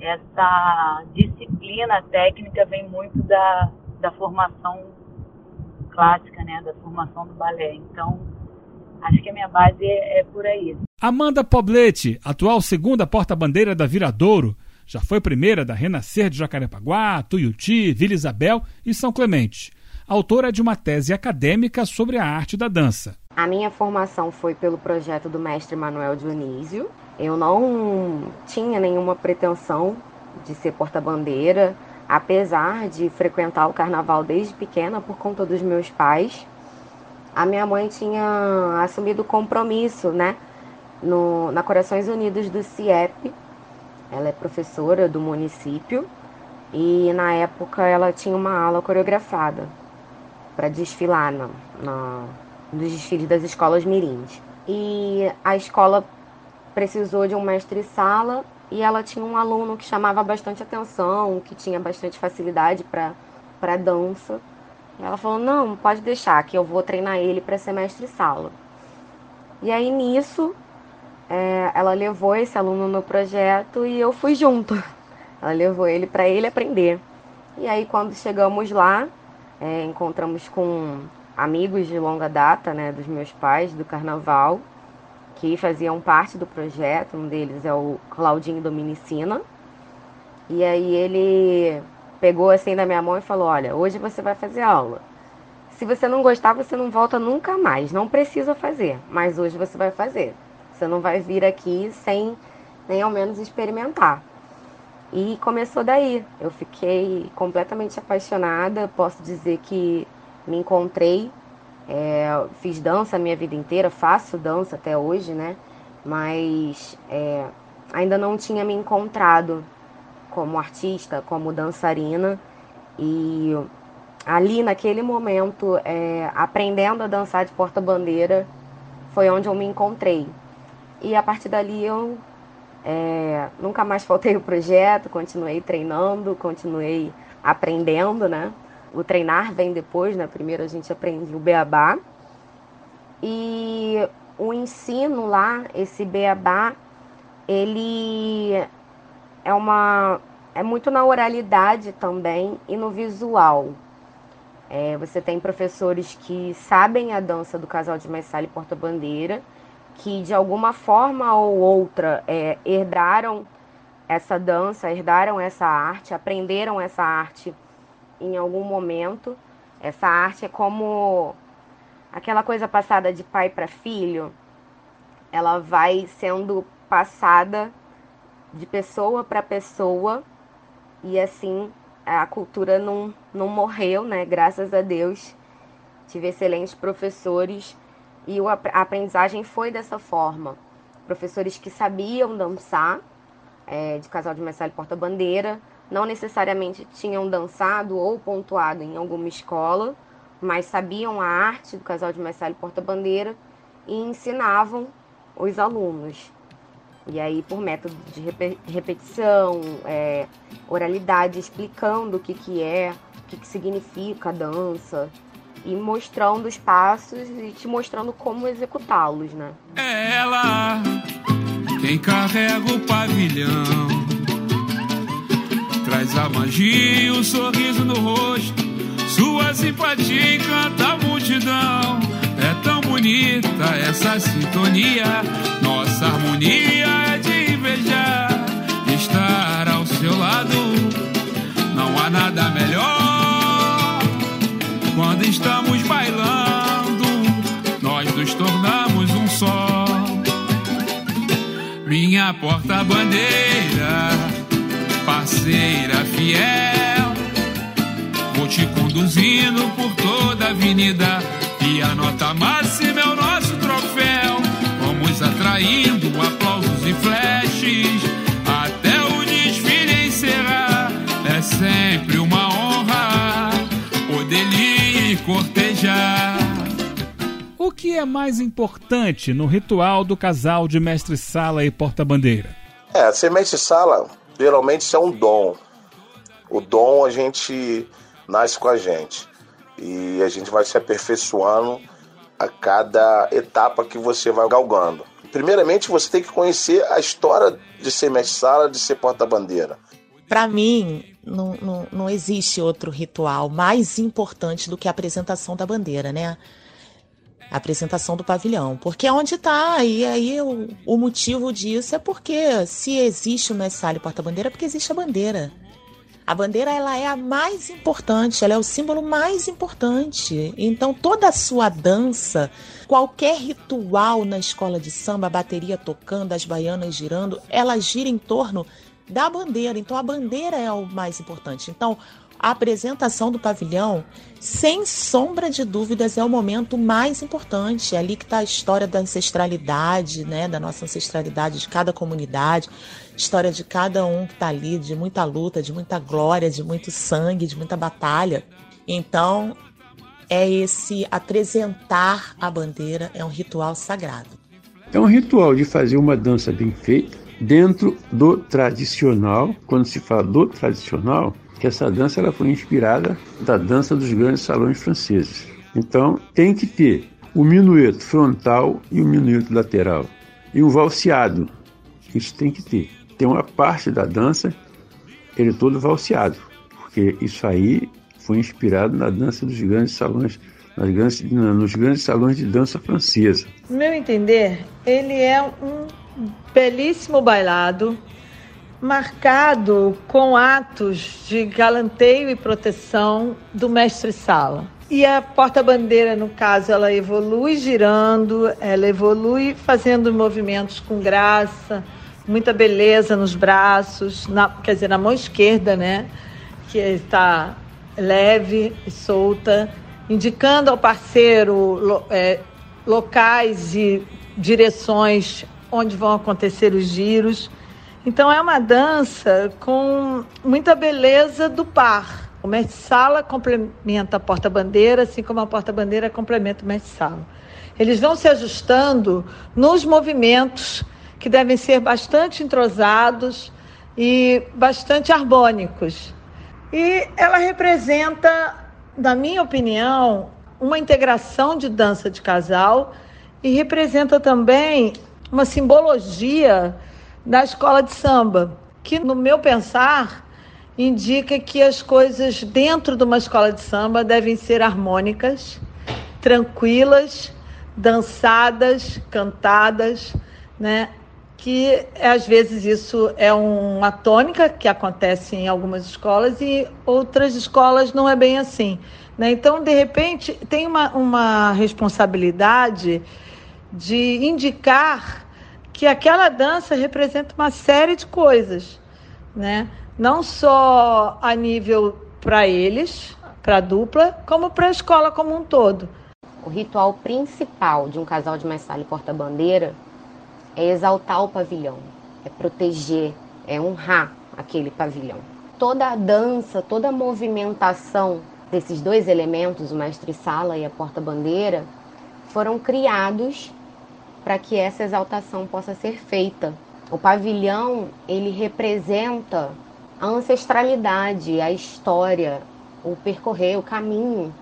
essa disciplina técnica vem muito da, da formação clássica, né, da formação do balé. Então, acho que a minha base é, é por aí. Amanda Poblete, atual segunda porta-bandeira da Viradouro, já foi primeira da Renascer de Jacarepaguá, Tuiuti, Vila Isabel e São Clemente. Autora de uma tese acadêmica sobre a arte da dança. A minha formação foi pelo projeto do mestre Manuel Dionísio. Eu não tinha nenhuma pretensão de ser porta-bandeira, apesar de frequentar o carnaval desde pequena por conta dos meus pais. A minha mãe tinha assumido compromisso, né, no, na Corações Unidos do CIEP. Ela é professora do município e na época ela tinha uma aula coreografada para desfilar na, dos desfiles das escolas mirins. E a escola precisou de um mestre-sala e ela tinha um aluno que chamava bastante atenção, que tinha bastante facilidade para dança. Ela falou: Não, pode deixar, que eu vou treinar ele para ser mestre-sala. E aí nisso, é, ela levou esse aluno no projeto e eu fui junto. Ela levou ele para ele aprender. E aí, quando chegamos lá, é, encontramos com amigos de longa data, né, dos meus pais, do carnaval, que faziam parte do projeto. Um deles é o Claudinho Dominicina. E aí ele pegou assim da minha mão e falou: Olha, hoje você vai fazer aula. Se você não gostar, você não volta nunca mais. Não precisa fazer, mas hoje você vai fazer. Você não vai vir aqui sem nem ao menos experimentar. E começou daí. Eu fiquei completamente apaixonada. Posso dizer que me encontrei. É, fiz dança a minha vida inteira, faço dança até hoje, né? Mas é, ainda não tinha me encontrado como artista, como dançarina. E ali naquele momento, é, aprendendo a dançar de porta-bandeira, foi onde eu me encontrei. E a partir dali eu é, nunca mais faltei o projeto, continuei treinando, continuei aprendendo, né? O treinar vem depois, né? Primeiro a gente aprende o beabá. E o ensino lá, esse beabá, ele é uma é muito na oralidade também e no visual. É, você tem professores que sabem a dança do casal de Maissala e Porta-Bandeira, que de alguma forma ou outra é, herdaram essa dança, herdaram essa arte, aprenderam essa arte em algum momento. Essa arte é como aquela coisa passada de pai para filho, ela vai sendo passada de pessoa para pessoa e assim a cultura não, não morreu, né? Graças a Deus. Tive excelentes professores e a aprendizagem foi dessa forma. Professores que sabiam dançar, é, de casal de Marcelo Porta-Bandeira, não necessariamente tinham dançado ou pontuado em alguma escola, mas sabiam a arte do casal de Marcelo Porta-Bandeira e ensinavam os alunos. E aí, por método de repetição, é, oralidade, explicando o que, que é, o que, que significa a dança, e mostrando os passos e te mostrando como executá-los, né? É ela quem carrega o pavilhão, traz a magia e o sorriso no rosto, sua simpatia encanta a multidão. Bonita essa sintonia, nossa harmonia é de inveja deseja estar ao seu lado. Não há nada melhor quando estamos bailando, nós nos tornamos um só. Minha porta-bandeira, parceira fiel, vou te conduzindo por toda a avenida e a nota máxima Atraindo aplausos e flashes até o desfile encerrar. É sempre uma honra poder lhe cortejar. O que é mais importante no ritual do casal de mestre-sala e porta-bandeira? É, ser mestre-sala geralmente isso é um dom. O dom a gente nasce com a gente e a gente vai se aperfeiçoando a cada etapa que você vai galgando. Primeiramente, você tem que conhecer a história de ser mestre-sala, de ser porta-bandeira. Para mim, não, não, não existe outro ritual mais importante do que a apresentação da bandeira, né? A apresentação do pavilhão. Porque é onde está. E aí o, o, motivo disso é porque se existe o e porta-bandeira, é porque existe a bandeira. A bandeira ela é a mais importante, ela é o símbolo mais importante. Então toda a sua dança, qualquer ritual na escola de samba, a bateria tocando, as baianas girando, ela gira em torno da bandeira. Então a bandeira é o mais importante. Então a apresentação do pavilhão, sem sombra de dúvidas, é o momento mais importante. É ali que está a história da ancestralidade, né, da nossa ancestralidade de cada comunidade, história de cada um que está ali, de muita luta, de muita glória, de muito sangue, de muita batalha. Então, é esse apresentar a bandeira, é um ritual sagrado. É um ritual de fazer uma dança bem feita, dentro do tradicional. Quando se fala do tradicional, que essa dança ela foi inspirada da dança dos grandes salões franceses. Então tem que ter o minueto frontal e o minueto lateral e o valseado. Isso tem que ter. Tem uma parte da dança ele é todo valseado, porque isso aí foi inspirado na dança dos grandes salões, nas grandes, nos grandes salões de dança francesa. No meu entender, ele é um belíssimo bailado marcado com atos de galanteio e proteção do mestre-sala. E a porta-bandeira, no caso, ela evolui girando, ela evolui fazendo movimentos com graça, muita beleza nos braços, na, quer dizer, na mão esquerda, né? Que está leve e solta, indicando ao parceiro é, locais e direções onde vão acontecer os giros. Então é uma dança com muita beleza do par. O mestre-sala complementa a porta-bandeira, assim como a porta-bandeira complementa o mestre-sala. Eles vão se ajustando nos movimentos que devem ser bastante entrosados e bastante harmônicos. E ela representa, na minha opinião, uma integração de dança de casal e representa também uma simbologia da escola de samba, que, no meu pensar, indica que as coisas dentro de uma escola de samba devem ser harmônicas, tranquilas, dançadas, cantadas, né? Que às vezes isso é uma tônica que acontece em algumas escolas e outras escolas não é bem assim. Né? Então, de repente, tem uma, uma responsabilidade de indicar que aquela dança representa uma série de coisas, né? Não só a nível para eles, para a dupla, como para a escola como um todo. O ritual principal de um casal de mestre e porta-bandeira é exaltar o pavilhão, é proteger, é honrar aquele pavilhão. Toda a dança, toda a movimentação desses dois elementos, o mestre-sala e a porta-bandeira, foram criados para que essa exaltação possa ser feita. O pavilhão, ele representa a ancestralidade, a história, o percorrer, o caminho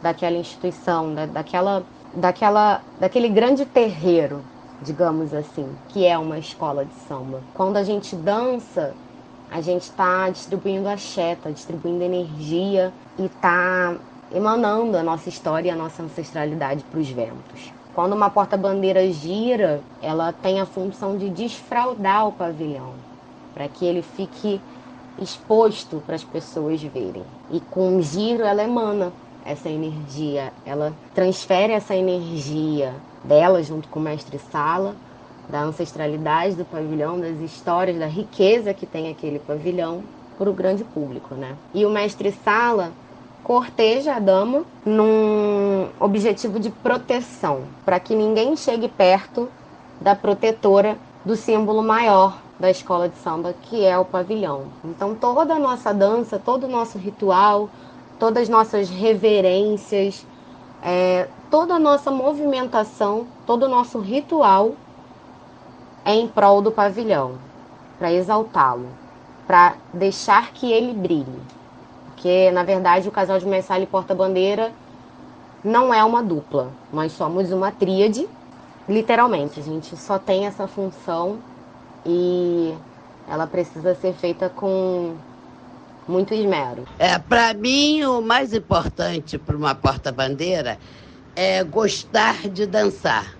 daquela instituição, da, daquela, daquela, daquele grande terreiro, digamos assim, que é uma escola de samba. Quando a gente dança, a gente está distribuindo axé, está distribuindo energia e está emanando a nossa história e a nossa ancestralidade para os ventos. Quando uma porta-bandeira gira, ela tem a função de desfraudar o pavilhão, para que ele fique exposto para as pessoas verem. E com o giro ela emana essa energia, ela transfere essa energia dela junto com o mestre Sala, da ancestralidade do pavilhão, das histórias, da riqueza que tem aquele pavilhão para o grande público, né? E o mestre Sala corteja a dama num objetivo de proteção, para que ninguém chegue perto da protetora do símbolo maior da escola de samba, que é o pavilhão. Então toda a nossa dança, todo o nosso ritual, todas as nossas reverências, é, toda a nossa movimentação, todo o nosso ritual é em prol do pavilhão, para exaltá-lo, para deixar que ele brilhe. Porque, na verdade, o casal de Messala e Porta-Bandeira não é uma dupla. Nós somos uma tríade, literalmente. A gente só tem essa função e ela precisa ser feita com muito esmero. É, para mim, o mais importante para uma porta-bandeira é gostar de dançar.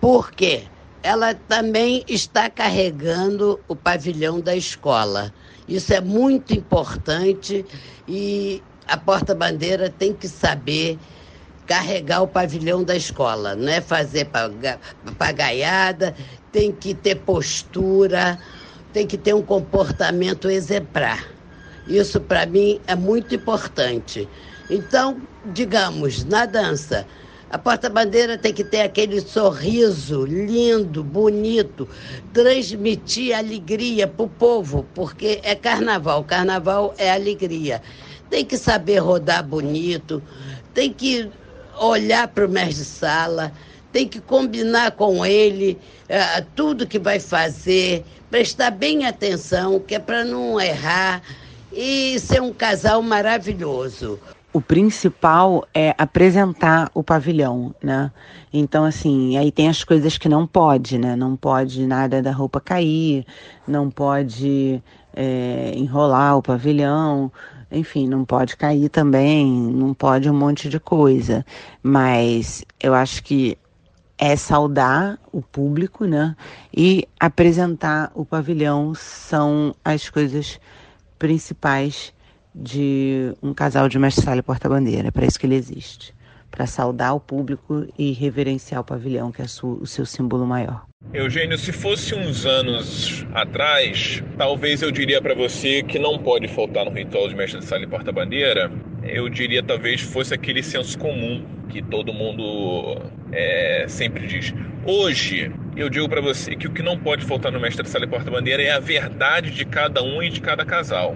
Por quê? Ela também está carregando o pavilhão da escola. Isso é muito importante e a porta-bandeira tem que saber carregar o pavilhão da escola, não é fazer papagaiada, tem que ter postura, tem que ter um comportamento exemplar. Isso para mim é muito importante. Então, digamos, na dança, a porta-bandeira tem que ter aquele sorriso lindo, bonito, transmitir alegria para o povo, porque é carnaval. Carnaval é alegria. Tem que saber rodar bonito, tem que olhar para o mestre de sala, tem que combinar com ele uh, tudo que vai fazer, prestar bem atenção, que é para não errar e ser um casal maravilhoso. O principal é apresentar o pavilhão, né? Então, assim, aí tem as coisas que não pode, né? Não pode nada da roupa cair, não pode é, enrolar o pavilhão, enfim, não pode cair também, não pode um monte de coisa. Mas eu acho que é saudar o público, né? E apresentar o pavilhão são as coisas principais de um casal de mestre sala e porta-bandeira. É para isso que ele existe. Para saudar o público e reverenciar o pavilhão, que é o seu símbolo maior. Eugênio, se fosse uns anos atrás, talvez eu diria para você que não pode faltar no ritual de mestre de sala e porta-bandeira. Eu diria talvez fosse aquele senso comum que todo mundo é, sempre diz. Hoje, eu digo para você que o que não pode faltar no mestre sala e porta-bandeira é a verdade de cada um e de cada casal.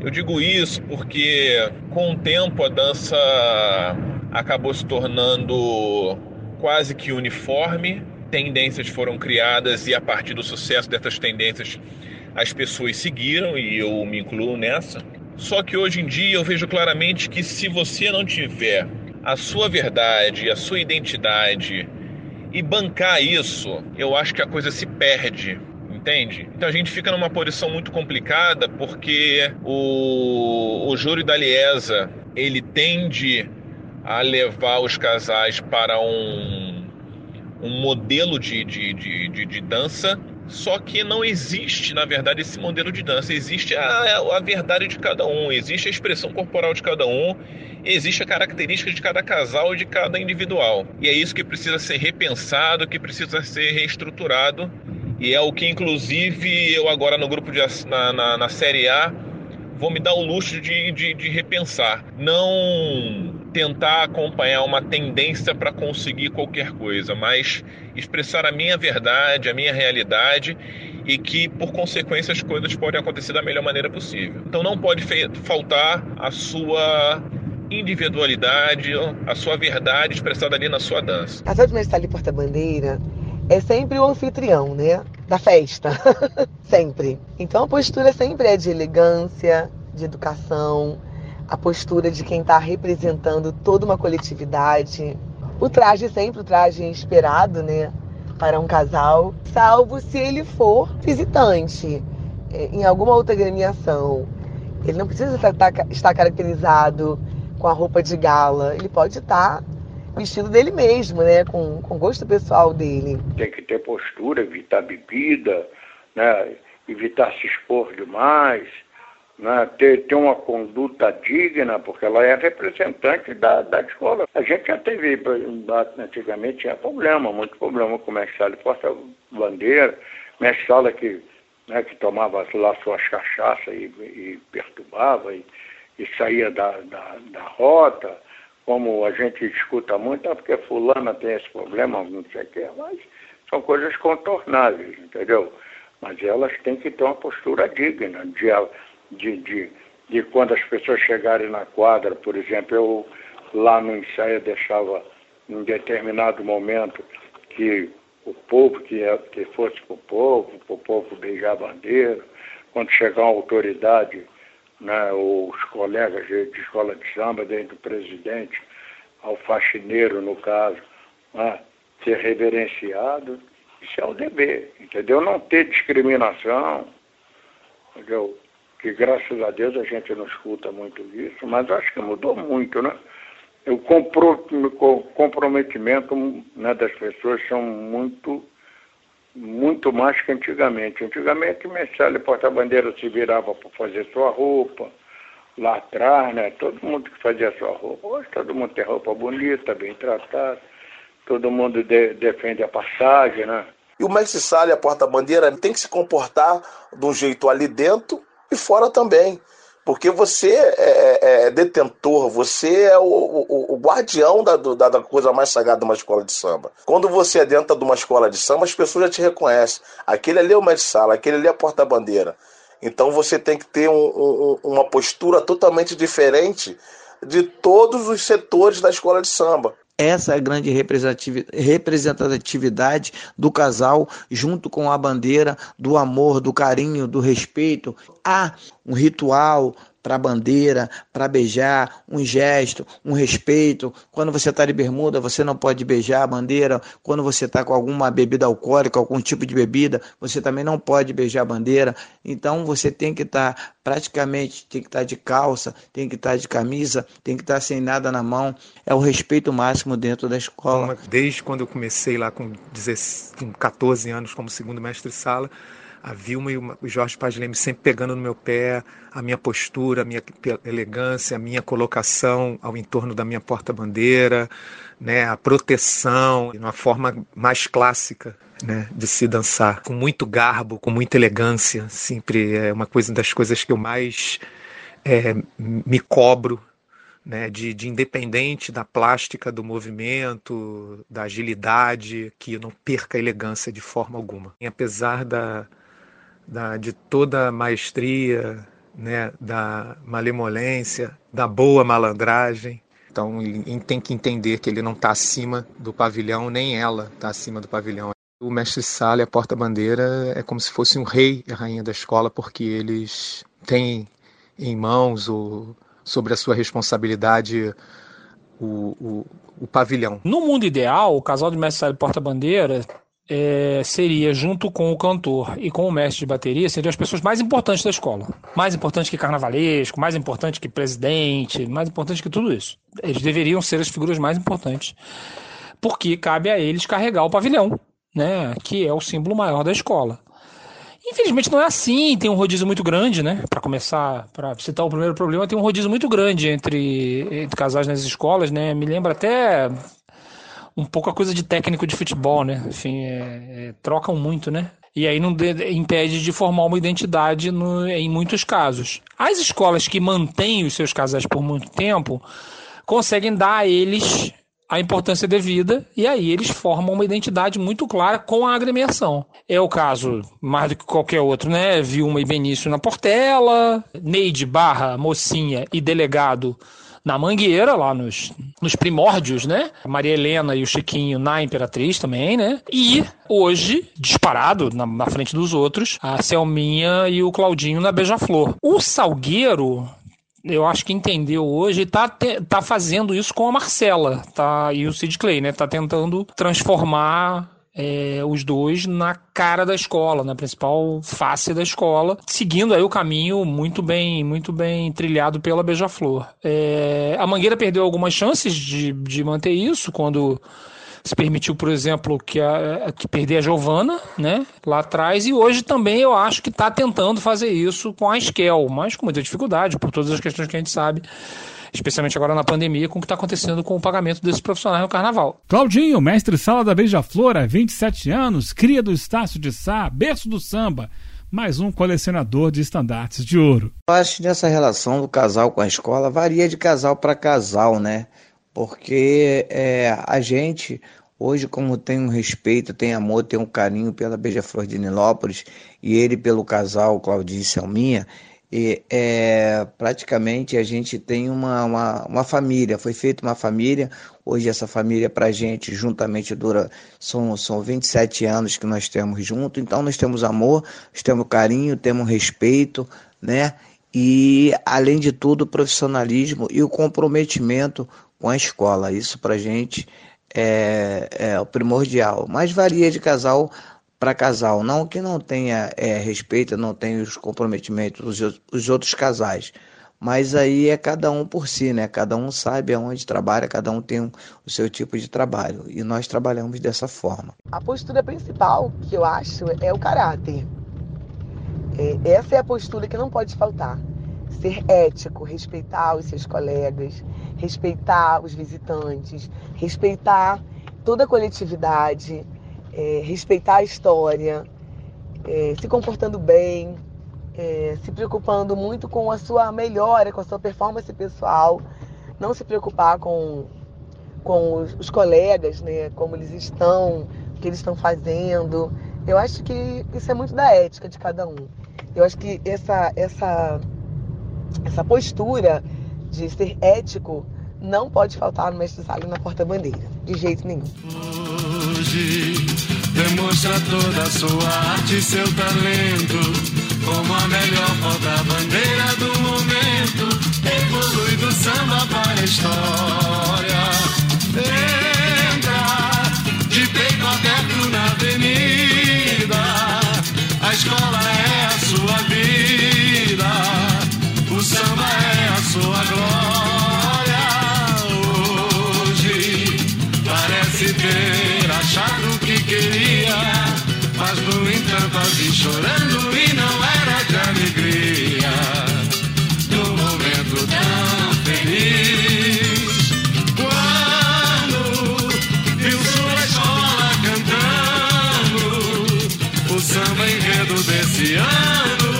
Eu digo isso porque com o tempo a dança acabou se tornando quase que uniforme tendências foram criadas e a partir do sucesso dessas tendências as pessoas seguiram e eu me incluo nessa. Só que hoje em dia eu vejo claramente que se você não tiver a sua verdade, a sua identidade e bancar isso, eu acho que a coisa se perde. Entende? Então a gente fica numa posição muito complicada porque o, o júri da Liesa ele tende a levar os casais para um um modelo de, de, de, de, dança, só que não existe, na verdade, esse modelo de dança. Existe a, a verdade de cada um, existe a expressão corporal de cada um, existe a característica de cada casal e de cada individual. E é isso que precisa ser repensado, que precisa ser reestruturado. E é o que, inclusive, eu agora no grupo de, na, na, na Série A vou me dar o luxo de, de, de repensar. Não tentar acompanhar uma tendência para conseguir qualquer coisa, mas expressar a minha verdade, a minha realidade e que, por consequência, as coisas podem acontecer da melhor maneira possível. Então não pode faltar a sua individualidade, a sua verdade expressada ali na sua dança. Casal de ali Porta-Bandeira é sempre o anfitrião, né? Da festa. sempre. Então a postura sempre é de elegância, de educação, a postura de quem está representando toda uma coletividade. O traje sempre o traje esperado, né? Para um casal, salvo se ele for visitante é, em alguma outra agremiação. Ele não precisa estar caracterizado com a roupa de gala. Ele pode estar o estilo dele mesmo, né? Com, com gosto pessoal dele. Tem que ter postura, evitar bebida, né? evitar se expor demais, né? ter, ter uma conduta digna, porque ela é representante da, da escola. A gente já teve, antigamente tinha problema, muito problema com o mestre porta-bandeira, mestre que, né, que tomava lá suas cachaças e, e perturbava e, e saía da, da, da rota como a gente escuta muito, é porque fulana tem esse problema, não sei o que, mas são coisas contornáveis, entendeu? Mas elas têm que ter uma postura digna de, de, de, de quando as pessoas chegarem na quadra, por exemplo, eu lá no ensaio deixava em determinado momento que o povo, que, é, que fosse para o povo, para o povo beijar a bandeira, quando chegar uma autoridade né, os colegas de, de, escola de samba, desde o presidente ao faxineiro, no caso, né, ser reverenciado, isso é o dever, entendeu? Não ter discriminação, entendeu? Que graças a Deus a gente não escuta muito isso, mas acho que mudou muito, né? O comprometimento né, das pessoas são muito muito mais que antigamente. Antigamente, o Messalha Porta-Bandeira se virava para fazer sua roupa, lá atrás, né? Todo mundo que fazia sua roupa. Hoje todo mundo tem roupa bonita, bem tratada, todo mundo de, defende a passagem, né? E o mestre Sala a porta-bandeira tem que se comportar de um jeito ali dentro fora também. Porque você é, é, é detentor, você é o, o, o guardião da, da, da, coisa mais sagrada de uma escola de samba. Quando você é dentro de uma escola de samba, as pessoas já te reconhecem. Aquele ali é o mestre sala, aquele ali é a porta-bandeira. Então você tem que ter um, um, uma postura totalmente diferente de todos os setores da escola de samba. Essa é a grande representatividade do casal, junto com a bandeira do amor, do carinho, do respeito. Há um ritual para a bandeira, para beijar, um gesto, um respeito. Quando você está de bermuda, você não pode beijar a bandeira. Quando você está com alguma bebida alcoólica, algum tipo de bebida, você também não pode beijar a bandeira. Então você tem que estar tá, praticamente, tem que estar tá de calça, tem que estar tá de camisa, tem que estar tá sem nada na mão. É o respeito máximo dentro da escola. Desde quando eu comecei lá com, 16, com 14 anos como segundo mestre sala, a Vilma e o Jorge Paz Leme sempre pegando no meu pé, a minha postura, a minha elegância, a minha colocação ao entorno da minha porta-bandeira, né, a proteção, uma forma mais clássica né, de se dançar, com muito garbo, com muita elegância, sempre é uma coisa das coisas que eu mais é, me cobro né, de, de, independente da plástica do movimento, da agilidade, que eu não perca a elegância de forma alguma. E apesar da, da, de toda a maestria, né, da malemolência, da boa malandragem. Então tem que entender que ele não está acima do pavilhão, nem ela está acima do pavilhão. O mestre Sala e a porta-bandeira é como se fosse um rei e a rainha da escola, porque eles têm em mãos o, sobre a sua responsabilidade o, o, o pavilhão. No mundo ideal, o casal de mestre Sala e porta-bandeira é, seria, junto com o cantor e com o mestre de bateria, seriam as pessoas mais importantes da escola. Mais importante que carnavalesco, mais importante que presidente, mais importante que tudo isso. Eles deveriam ser as figuras mais importantes. Porque cabe a eles carregar o pavilhão, né? Que é o símbolo maior da escola. Infelizmente não é assim, tem um rodízio muito grande, né? Para começar, para citar o primeiro problema, tem um rodízio muito grande entre, entre casais nas escolas, né? Me lembra até um pouco a coisa de técnico de futebol, né? Enfim, é, é, trocam muito, né? E aí não de, impede de formar uma identidade no, em muitos casos. As escolas que mantêm os seus casais por muito tempo conseguem dar a eles a importância devida e aí eles formam uma identidade muito clara com a agremiação. É o caso, mais do que qualquer outro, né? Vilma e Benício na Portela, Neide Barra, Mocinha e Delegado na Mangueira, lá nos, nos primórdios, né? Maria Helena e o Chiquinho na Imperatriz também, né? E hoje, disparado na, na frente dos outros, a Selminha e o Claudinho na Beija-Flor. O Salgueiro eu acho que entendeu hoje e tá, tá fazendo isso com a Marcela tá, e o Sid Clay, né? Tá tentando transformar é, os dois na cara da escola, na principal face da escola, seguindo aí o caminho muito bem, muito bem trilhado pela Beija-Flor. É, a Mangueira perdeu algumas chances de, de manter isso quando se permitiu, por exemplo, que, a, que perder a Giovana, né, lá atrás, e hoje também eu acho que está tentando fazer isso com a Esquel, mas com muita dificuldade, por todas as questões que a gente sabe especialmente agora na pandemia, com o que está acontecendo com o pagamento desses profissionais no carnaval. Claudinho, mestre sala da Beija-Flor, há 27 anos, cria do Estácio de Sá, berço do samba, mais um colecionador de estandartes de ouro. Eu acho que nessa relação do casal com a escola varia de casal para casal, né? Porque é, a gente, hoje, como tem um respeito, tem amor, tem um carinho pela Beija-Flor de Nilópolis e ele pelo casal Claudinho e Selminha, e, é, praticamente a gente tem uma, uma, uma, família, foi feita uma família, hoje essa família para a gente juntamente dura, são, são 27 anos que nós temos junto, então nós temos amor, nós temos carinho, temos respeito, né? E além de tudo, o profissionalismo e o comprometimento com a escola, isso para a gente é, é o primordial, mas varia de casal para casal. Não que não tenha é, respeito, não tenha os comprometimentos dos os outros casais. Mas aí é cada um por si, né? Cada um sabe aonde trabalha, cada um tem um, o seu tipo de trabalho. E nós trabalhamos dessa forma. A postura principal que eu acho é o caráter. É, essa é a postura que não pode faltar. Ser ético, respeitar os seus colegas, respeitar os visitantes, respeitar toda a coletividade, é, respeitar a história, é, se comportando bem, é, se preocupando muito com a sua melhora, com a sua performance pessoal, não se preocupar com, com os, os colegas, né, como eles estão, o que eles estão fazendo. Eu acho que isso é muito da ética de cada um. Eu acho que essa, essa, essa postura de ser ético não pode faltar no mestre Sala na porta-bandeira, de jeito nenhum. Hoje. Demonstra toda a sua arte e seu talento, como a melhor porta-bandeira do momento, evolui do samba para a história. Entra de peito aberto na avenida, a escola é chorando e não era de alegria. Num momento tão feliz, quando viu sua escola cantando o samba enredo desse ano,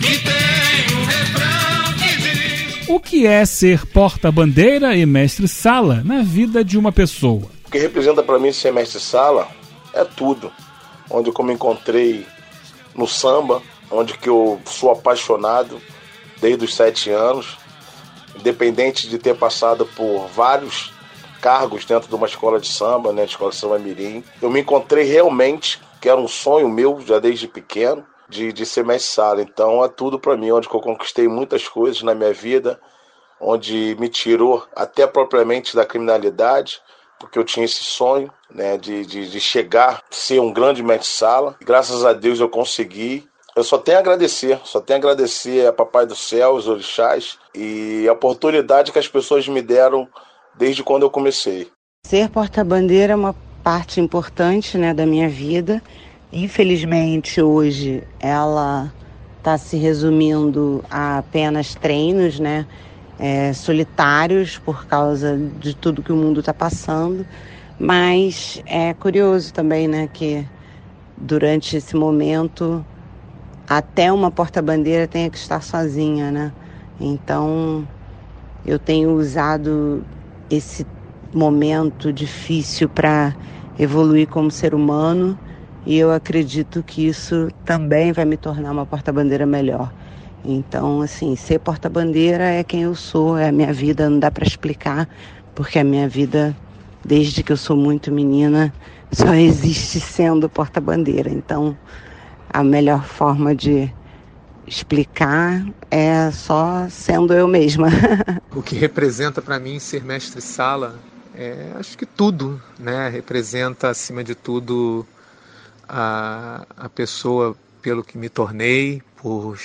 que tem um refrão que diz. O que é ser porta-bandeira e mestre-sala na vida de uma pessoa? O que representa para mim ser mestre sala é tudo. Onde eu me encontrei no samba, onde que eu sou apaixonado desde os sete anos, independente de ter passado por vários cargos dentro de uma escola de samba, né, escola de samba mirim, eu me encontrei realmente, que era um sonho meu já desde pequeno, de, de ser mestre sala. Então é tudo para mim, onde eu conquistei muitas coisas na minha vida, onde me tirou até propriamente da criminalidade, porque eu tinha esse sonho né, de, de, de chegar, ser um grande mestre-sala. Graças a Deus eu consegui. Eu só tenho a agradecer, só tenho a agradecer a Papai do Céu, os orixás e a oportunidade que as pessoas me deram desde quando eu comecei. Ser porta-bandeira é uma parte importante né, da minha vida. Infelizmente, hoje ela está se resumindo a apenas treinos, né? É, solitários por causa de tudo que o mundo está passando, mas é curioso também, né, que durante esse momento até uma porta-bandeira tenha que estar sozinha, né? Então eu tenho usado esse momento difícil para evoluir como ser humano e eu acredito que isso também vai me tornar uma porta-bandeira melhor. Então, assim, ser porta-bandeira é quem eu sou, é a minha vida, não dá para explicar, porque a minha vida, desde que eu sou muito menina, só existe sendo porta-bandeira. Então, a melhor forma de explicar é só sendo eu mesma. o que representa para mim ser mestre-sala é, acho que tudo, né? Representa acima de tudo a, a pessoa pelo que me tornei, por,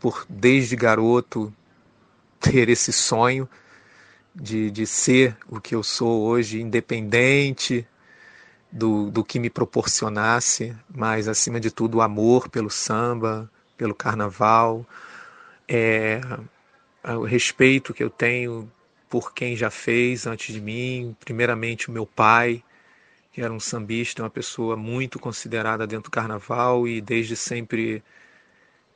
por desde garoto ter esse sonho de, de ser o que eu sou hoje, independente do, do que me proporcionasse, mas acima de tudo o amor pelo samba, pelo carnaval, é, o respeito que eu tenho por quem já fez antes de mim, primeiramente o meu pai, que era um sambista, uma pessoa muito considerada dentro do carnaval e desde sempre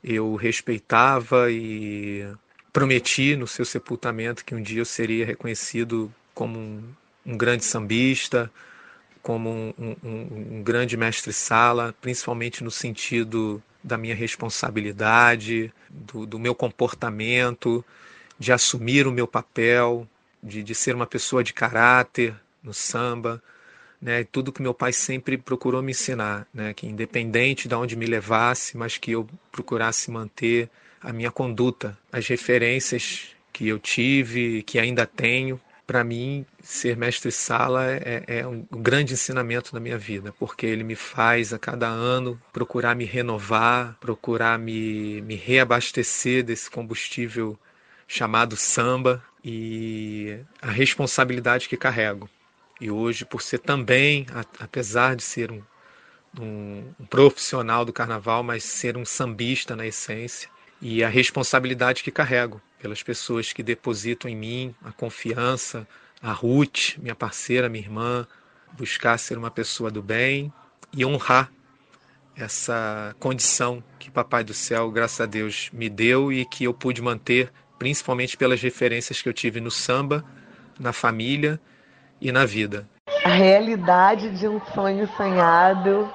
eu respeitava e prometi no seu sepultamento que um dia eu seria reconhecido como um, um grande sambista, como um, um, um grande mestre-sala, principalmente no sentido da minha responsabilidade, do, do, meu comportamento, de assumir o meu papel, de, de ser uma pessoa de caráter no samba, né? Tudo que meu pai sempre procurou me ensinar, né? Que independente de onde me levasse, mas que eu procurasse manter a minha conduta, as referências que eu tive, que ainda tenho, para mim, ser mestre-sala é, é, um grande ensinamento na minha vida, porque ele me faz a cada ano procurar me renovar, procurar me, me reabastecer desse combustível chamado samba e a responsabilidade que carrego. E hoje, por ser também, apesar de ser um, um, um profissional do carnaval, mas ser um sambista na essência, e a responsabilidade que carrego pelas pessoas que depositam em mim a confiança, a Ruth, minha parceira, minha irmã, buscar ser uma pessoa do bem e honrar essa condição que Papai do Céu, graças a Deus, me deu e que eu pude manter, principalmente pelas referências que eu tive no samba, na família e na vida. A realidade de um sonho sonhado,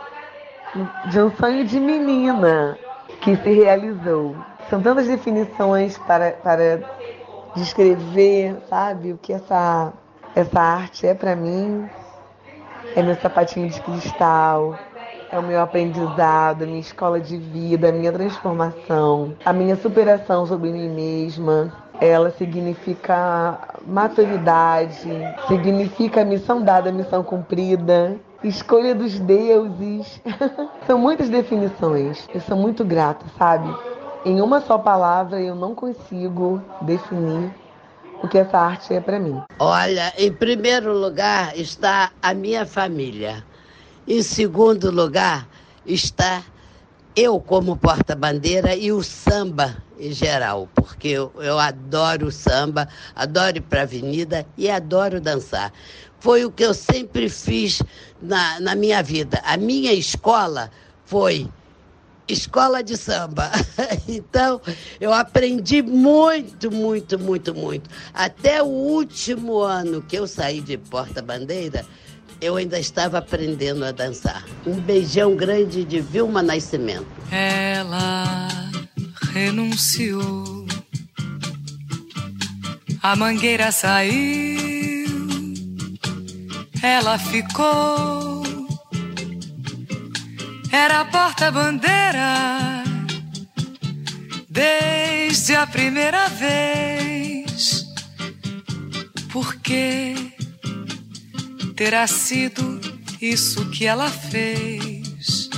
de um sonho de menina que se realizou. São tantas definições para, para descrever, sabe, o que essa, essa arte é para mim. É meu sapatinho de cristal, é o meu aprendizado, a minha escola de vida, a minha transformação, a minha superação sobre mim mesma. Ela significa maturidade, significa missão dada, missão cumprida, escolha dos deuses. São muitas definições. Eu sou muito grata, sabe? Em uma só palavra eu não consigo definir o que essa arte é para mim. Olha, em primeiro lugar está a minha família. Em segundo lugar está eu como porta-bandeira e o samba em geral, porque eu, eu adoro o samba, adoro ir para a avenida e adoro dançar. Foi o que eu sempre fiz na, na minha vida. A minha escola foi escola de samba. Então, eu aprendi muito, muito, muito, muito. Até o último ano que eu saí de porta-bandeira, eu ainda estava aprendendo a dançar. Um beijão grande de Vilma Nascimento. Ela renunciou. A mangueira saiu. Ela ficou. Era porta-bandeira desde a primeira vez. Porque terá sido isso que ela fez.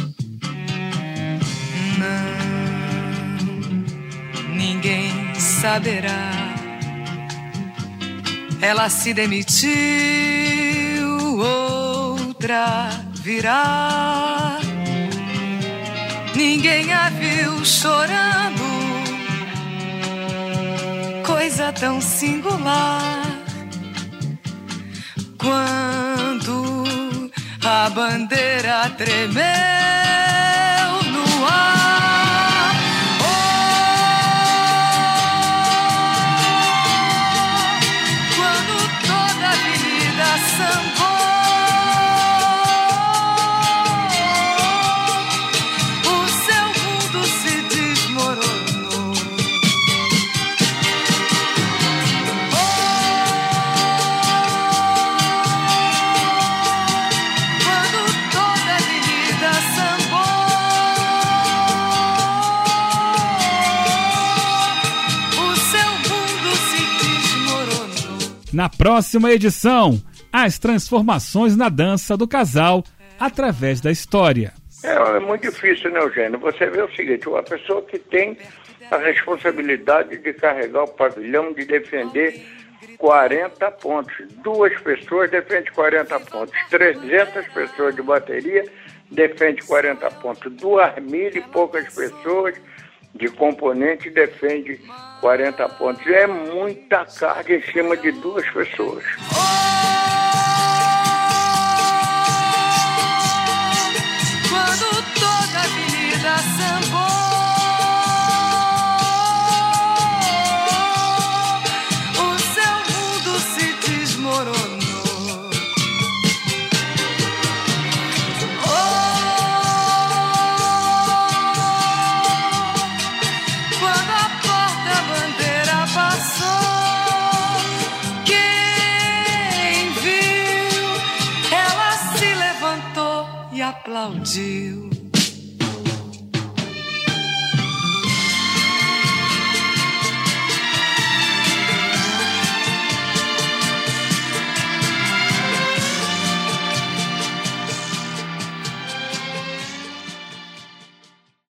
Não, ninguém saberá. Ela se demitiu, outra virá. Ninguém a viu chorando, coisa tão singular quando a bandeira tremeu no ar. Na próxima edição, as transformações na dança do casal através da história. É, é muito difícil, né, Eugênio? Você vê o seguinte, uma pessoa que tem a responsabilidade de carregar o pavilhão, de defender 40 pontos. Duas pessoas defendem 40 pontos. 300 pessoas de bateria defendem 40 pontos. Duas mil e poucas pessoas de componente defendem 40 pontos. É muita carga em cima de duas pessoas. Quando aplaudiu.